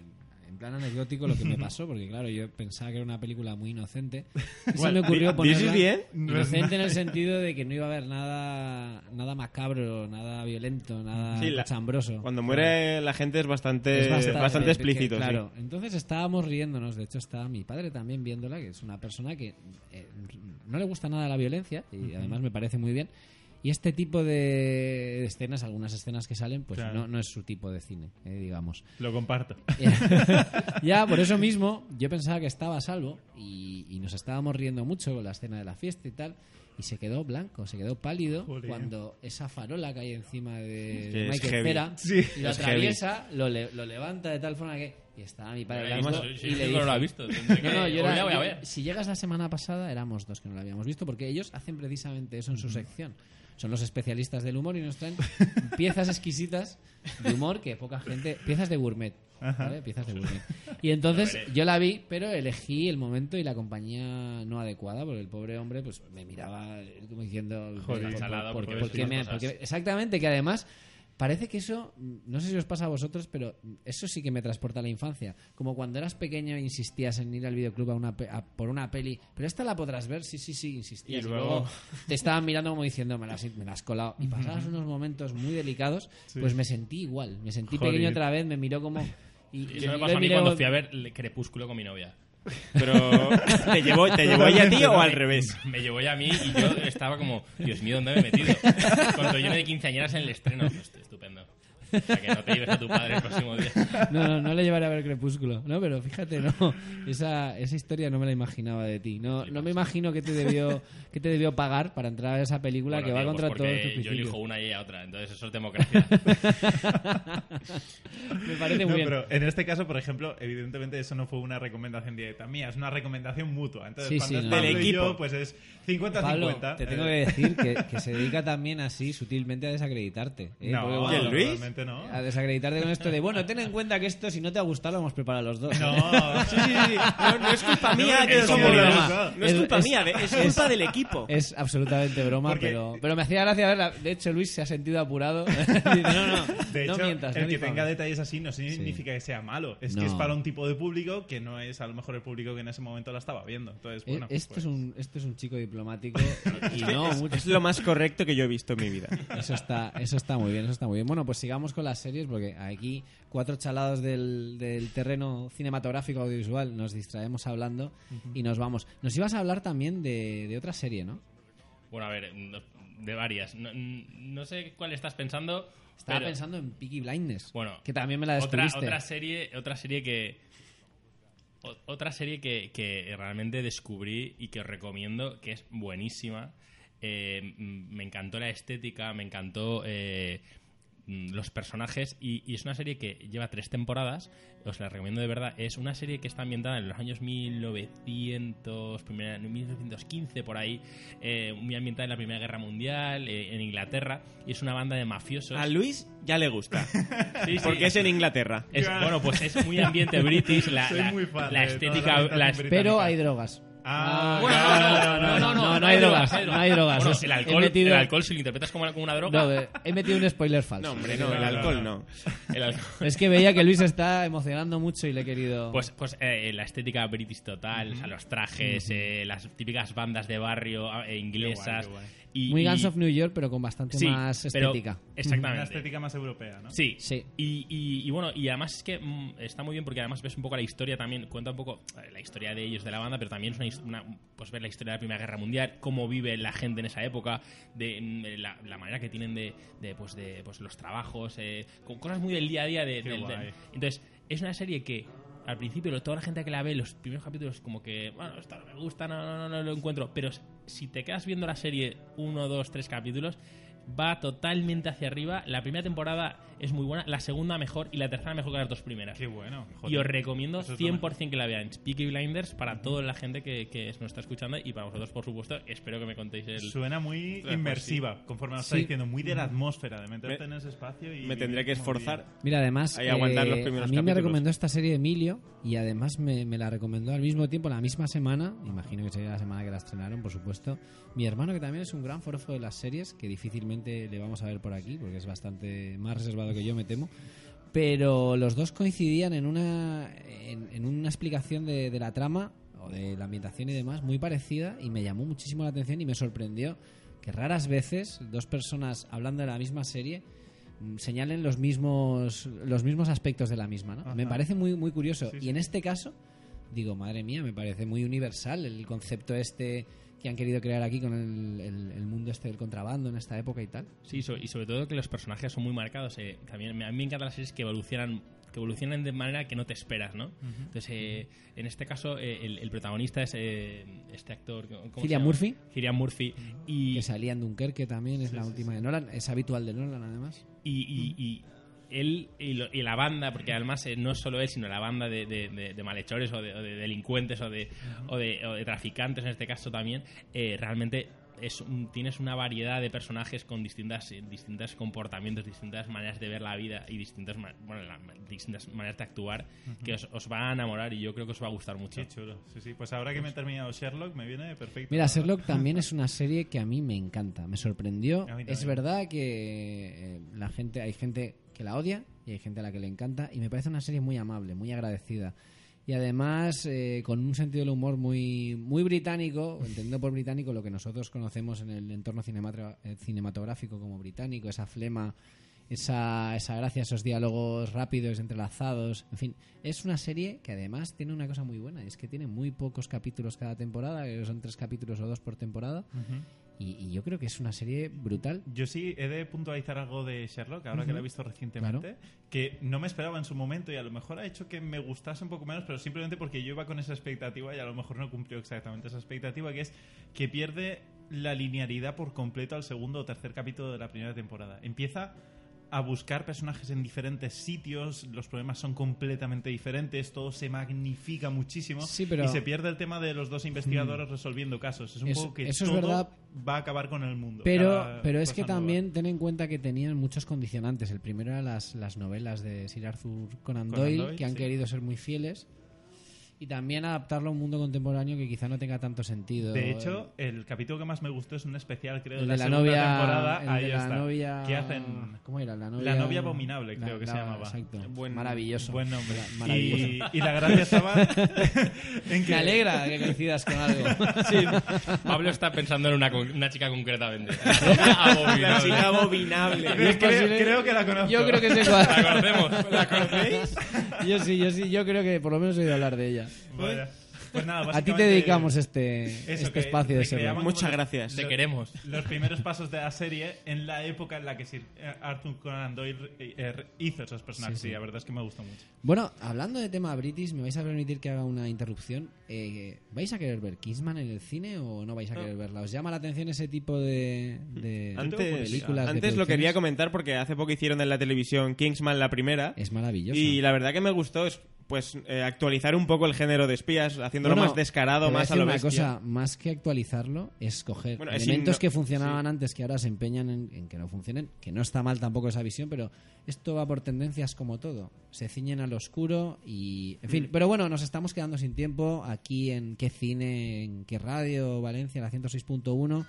plan anecdótico, lo que me pasó, porque claro, yo pensaba que era una película muy inocente. Y se me ocurrió ponerla ¿dices bien? inocente en el sentido de que no iba a haber nada nada macabro, nada violento, nada Sí, la- cochambroso. Cuando muere la gente es bastante, Es bastante, que- explícito. sí. claro, entonces estábamos riéndonos. De hecho, estaba mi padre también viéndola, que es una persona que eh, no le gusta nada la violencia y además me parece muy bien. Y este tipo de escenas, algunas escenas que salen, pues Claro. no, no es su tipo de cine, eh, digamos. Lo comparto. ya, por eso mismo, yo pensaba que estaba a salvo y, y nos estábamos riendo mucho con la escena de la fiesta y tal. Y se quedó blanco, se quedó pálido Joder. cuando esa farola que hay encima de, Que de Michael Sí. y lo Es atraviesa, lo, le- lo levanta de tal forma que. Y estaba mi padre Además, y le no dije, lo ha visto, No, no, yo era- voy a ver. si llegas la semana pasada, éramos dos que no lo habíamos visto, porque ellos hacen precisamente eso en su sección. Son los especialistas del humor y nos traen piezas exquisitas de humor que poca gente. Piezas de gourmet. ¿Vale? Piezas de. Y entonces yo la vi, pero elegí el momento y la compañía no adecuada, porque el pobre hombre pues me miraba eh, como diciendo. Joder, "¿Por- salado, por- porque por qué me- cosas". por qué-?". Exactamente, que además. Parece que eso, no sé si os pasa a vosotros, pero eso sí que me transporta a la infancia. Como cuando eras pequeño insistías en ir al videoclub a una pe- a- por una peli, pero esta la podrás ver, sí, sí, sí, insistías. Y Y luego- luego te estaban mirando como diciendo, me la me la has colado. Y pasabas unos momentos muy delicados, pues me sentí igual. Me sentí Joder. pequeño otra vez, me miró como... Y, eso me pasó a mí miré cuando fui a ver Crepúsculo con mi novia. Pero, ¿te llevó, ¿te llevó ella a ti o al revés? Me llevó ya a mí y yo estaba como, Dios mío, ¿dónde me he metido? Cuando yo de quinceañeras en el estreno. Estupendo. O sea, que no te lleves a tu padre el próximo día. No, no, no le llevaré a ver Crepúsculo. No, pero fíjate, no. Esa, esa historia no me la imaginaba de ti. No, no me imagino que te debió que te debió pagar para entrar a esa película Bueno, que va tío, pues contra todos porque tus Yo principios. elijo una y ella otra, entonces eso es democracia. Me parece muy No, bien. pero en este caso, por ejemplo, evidentemente eso no fue una recomendación directa mía, es una recomendación mutua. Entonces, Sí, cuando sí, es. Pablo Del y yo, equipo. pues es Pablo, 50-50. te tengo que decir que, que se dedica también así sutilmente a desacreditarte. ¿eh? No, Porque, ¿Quién, bueno, Luis? No. A desacreditarte con esto de, bueno, ten en cuenta que esto, si no te ha gustado, lo hemos preparado los dos. No, Sí, sí, sí. No, no es culpa mía que broma. No es culpa mía, es culpa del equipo. Es absolutamente broma, pero, pero me hacía gracia verla. De hecho, Luis se ha sentido apurado. No, no, De no hecho, mientas. el no que tenga detalles así no significa que sea malo. Es No. que es para un tipo de público que no es a lo mejor el público que en ese momento la estaba viendo. Entonces, Eh, bueno, esto, pues- es un, esto es un chico diplomático y no es, mucho. es lo más correcto que yo he visto en mi vida. Eso está, eso está muy bien, eso está muy bien. Bueno, pues sigamos con las series porque aquí cuatro chalados del, del terreno cinematográfico audiovisual nos distraemos hablando y nos vamos. Nos ibas a hablar también de, de otra serie, ¿no? Bueno, a ver, de varias. No, no sé cuál estás pensando. Estaba pero- pensando en Peaky Blinders. Bueno, que también me la descubriste. otra serie, otra serie que o- otra serie que, que realmente descubrí y que os recomiendo, que es buenísima. Eh, me encantó la estética, me encantó eh, los personajes y, y es una serie que lleva tres temporadas. Os la recomiendo de verdad. Es una serie que está ambientada en los años 1900, primera- 1915 por ahí, eh, muy ambientada en la Primera Guerra Mundial, eh, en Inglaterra y es una banda de mafiosos. A Luis ya le gusta. Sí, sí. Porque es en Inglaterra. Es- bueno, pues es muy ambiente british, la, Soy la- muy fan la de estética... la ambientación la- británica. Pero hay drogas. Ah, Bueno, no, no, no, no, no hay drogas, no hay drogas. Bueno, Es- el alcohol, metido- el alcohol, si lo interpretas como, como una droga... No, eh, he metido un spoiler falso. No, hombre, no, el alcohol no. el alcohol- Es que veía que Luis está emocionando mucho y le he querido... Pues, pues eh, la estética british total, o sea, los trajes, eh, las típicas bandas de barrio eh, inglesas. Qué guay, qué Y, Muy y- Guns of New York, pero con bastante Sí, más estética. exactamente. Una estética más europea, ¿no? Sí, Sí. Y, y- y bueno, y además es que mm, está muy bien porque además ves un poco la historia también, cuenta un poco eh, la historia de ellos, de la banda, pero también es una, una- pues ver la historia de la Primera Guerra Mundial, cómo vive la gente en esa época, de, mm, la, la manera que tienen de, de, pues, de pues, los trabajos, eh, con cosas muy del día a día. De, Qué del- entonces, es una serie que al principio lo- toda la gente que la ve, los primeros capítulos, como que, bueno, esto no me gusta, no, no, no, no lo encuentro, pero si te quedas viendo la serie uno, dos, tres capítulos, va totalmente hacia arriba. La primera temporada es muy buena, la segunda mejor y la tercera mejor que las dos primeras. Qué bueno. y os recomiendo es lo 100% que la vean. Peaky Blinders para toda la gente que, que nos está escuchando y para vosotros, por supuesto. Espero que me contéis el... Suena muy inmersiva, conforme nos está Sí. diciendo, muy de la atmósfera, de meterte Me- en ese espacio y... Me tendría que esforzar. Mira, además, aguantar eh, los primeros a mí me recomendó esta serie Emilio y además me, me la recomendó al mismo tiempo, la misma semana, imagino que sería la semana que la estrenaron, por supuesto, mi hermano que también es un gran forofo de las series, que difícilmente le vamos a ver por aquí, porque es bastante más reservado que yo, me temo, pero los dos coincidían en una, en, en una explicación de, de la trama o de la ambientación y demás muy parecida y me llamó muchísimo la atención y me sorprendió que raras veces dos personas hablando de la misma serie mm, señalen los mismos los mismos aspectos de la misma ¿no? Ajá. me parece muy muy curioso Sí, y sí. en este caso digo madre mía me parece muy universal el concepto este que han querido crear aquí con el, el- el mundo este del contrabando en esta época y tal Sí, so- y sobre todo que los personajes son muy marcados. eh, también a mí me encantan las series que evolucionan que evolucionan de manera que no te esperas, ¿no? Entonces, eh, en este caso, eh, el, el protagonista es eh, este actor... ¿cómo se Cillian? Murphy. Cillian Murphy. Y, que salía en Dunkerque también es la última de Nolan es habitual de Nolan además y, y- y él y, lo- y la banda, porque además eh, no es solo él, sino la banda de, de- de- de malhechores o de, o de delincuentes o de, o, de, o de traficantes en este caso también, eh, realmente es un- tienes una variedad de personajes con distintas eh, distintos comportamientos, distintas maneras de ver la vida y distintas, ma- bueno, la- distintas maneras de actuar que os, os va a enamorar y yo creo que os va a gustar mucho. Qué chulo. Sí, sí. Pues ahora que me he terminado Sherlock, me viene perfecto. Mira, Sherlock también es una serie que a mí me encanta, me sorprendió. Es verdad que la gente, hay gente que la odia y hay gente a la que le encanta y me parece una serie muy amable, muy agradecida. Y además eh, con un sentido del humor muy, muy británico, entendiendo por británico lo que nosotros conocemos en el entorno eh, cinematográfico como británico, esa flema, esa, esa gracia, esos diálogos rápidos, entrelazados, en fin, es una serie que además tiene una cosa muy buena, es que tiene muy pocos capítulos cada temporada, que son tres capítulos o dos por temporada, Y, y yo creo que es una serie brutal. Yo sí he de puntualizar algo de Sherlock, ahora que la he visto recientemente, que no me esperaba en su momento y a lo mejor ha hecho que me gustase un poco menos, pero simplemente porque yo iba con esa expectativa y a lo mejor no cumplió exactamente esa expectativa, que es que pierde la linealidad por completo al segundo o tercer capítulo de la primera temporada. Empieza a buscar personajes en diferentes sitios, los problemas son completamente diferentes, todo se magnifica muchísimo Sí, pero- y se pierde el tema de los dos investigadores resolviendo casos. Es un Eso- poco que eso es verdad. va a acabar con el mundo. Pero, pero es que nueva. también ten en cuenta que tenían muchos condicionantes. El primero era las, las novelas de Sir Arthur Conan, Conan Doyle, Doyle, que han sí. querido ser muy fieles. Y también adaptarlo a un mundo contemporáneo que quizá no tenga tanto sentido. De hecho, el capítulo que más me gustó es un especial, creo, el de la, la novia. temporada. el Ahí de la está. novia. Que hacen ¿Cómo era? La novia, La novia abominable, creo la- que se la- llamaba. Exacto. Buen- Maravilloso. buen nombre. Mara- Maravilloso. Y- y la gracia estaba en que- Me alegra que coincidas con algo. Sí, Pablo está pensando en una, con- una chica concretamente. abominable. La chica abominable. Posible- creo que la conozco. Yo creo que sé cuál. ¿La conocemos? ¿La conocéis? Yo sí, yo sí, yo creo que por lo menos he oído hablar de ella. Pues nada, A ti te dedicamos este, eso, este que espacio de como Muchas los- gracias. Te queremos. Los primeros pasos de la serie en la época en la que Sir Arthur Conan Doyle eh, eh, hizo esos personajes. Sí, la verdad es que me gustó mucho. Bueno, hablando de tema British, me vais a permitir que haga una interrupción. Eh, ¿Vais a querer ver Kingsman en el cine o no vais a No. querer verla? ¿Os llama la atención ese tipo de, de Antes, películas? de antes lo quería comentar porque hace poco hicieron en la televisión Kingsman la primera. Es maravilloso. Y la verdad que me gustó es pues eh, actualizar un poco el género de espías, haciéndolo Bueno, más descarado, más a lo una bestia. cosa, más que actualizarlo, es coger Bueno, elementos que funcionaban sí. antes que ahora se empeñan en, en que no funcionen, que no está mal tampoco esa visión, pero esto va por tendencias como todo. Se ciñen al oscuro y... En fin, Mm. pero bueno, nos estamos quedando sin tiempo aquí en qué cine, en qué radio, Valencia, la 106.1.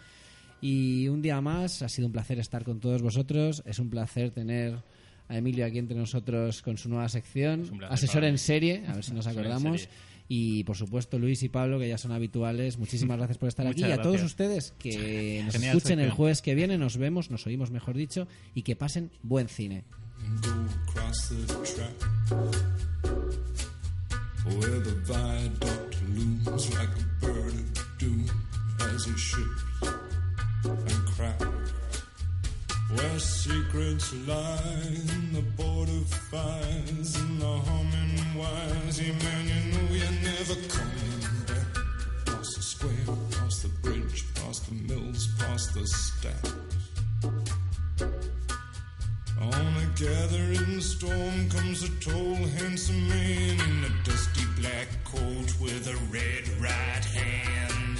Y un día más, ha sido un placer estar con todos vosotros. Es un placer tener a Emilio aquí entre nosotros con su nueva sección. placer Asesor en serie, a ver si nos acordamos. Y por supuesto, Luis y Pablo, que ya son habituales, muchísimas gracias por estar aquí. Y a todos ustedes que nos Genial escuchen el jueves que viene, nos vemos, nos oímos, mejor dicho, y que pasen buen cine. and cracks. Where secrets lie in the border fires and the humming wires. Yeah, man, you know you're never coming back. Past the square, past the bridge, past the mills, past the stacks. On a gathering storm comes a tall, handsome man in a dusty black coat with a red right hand.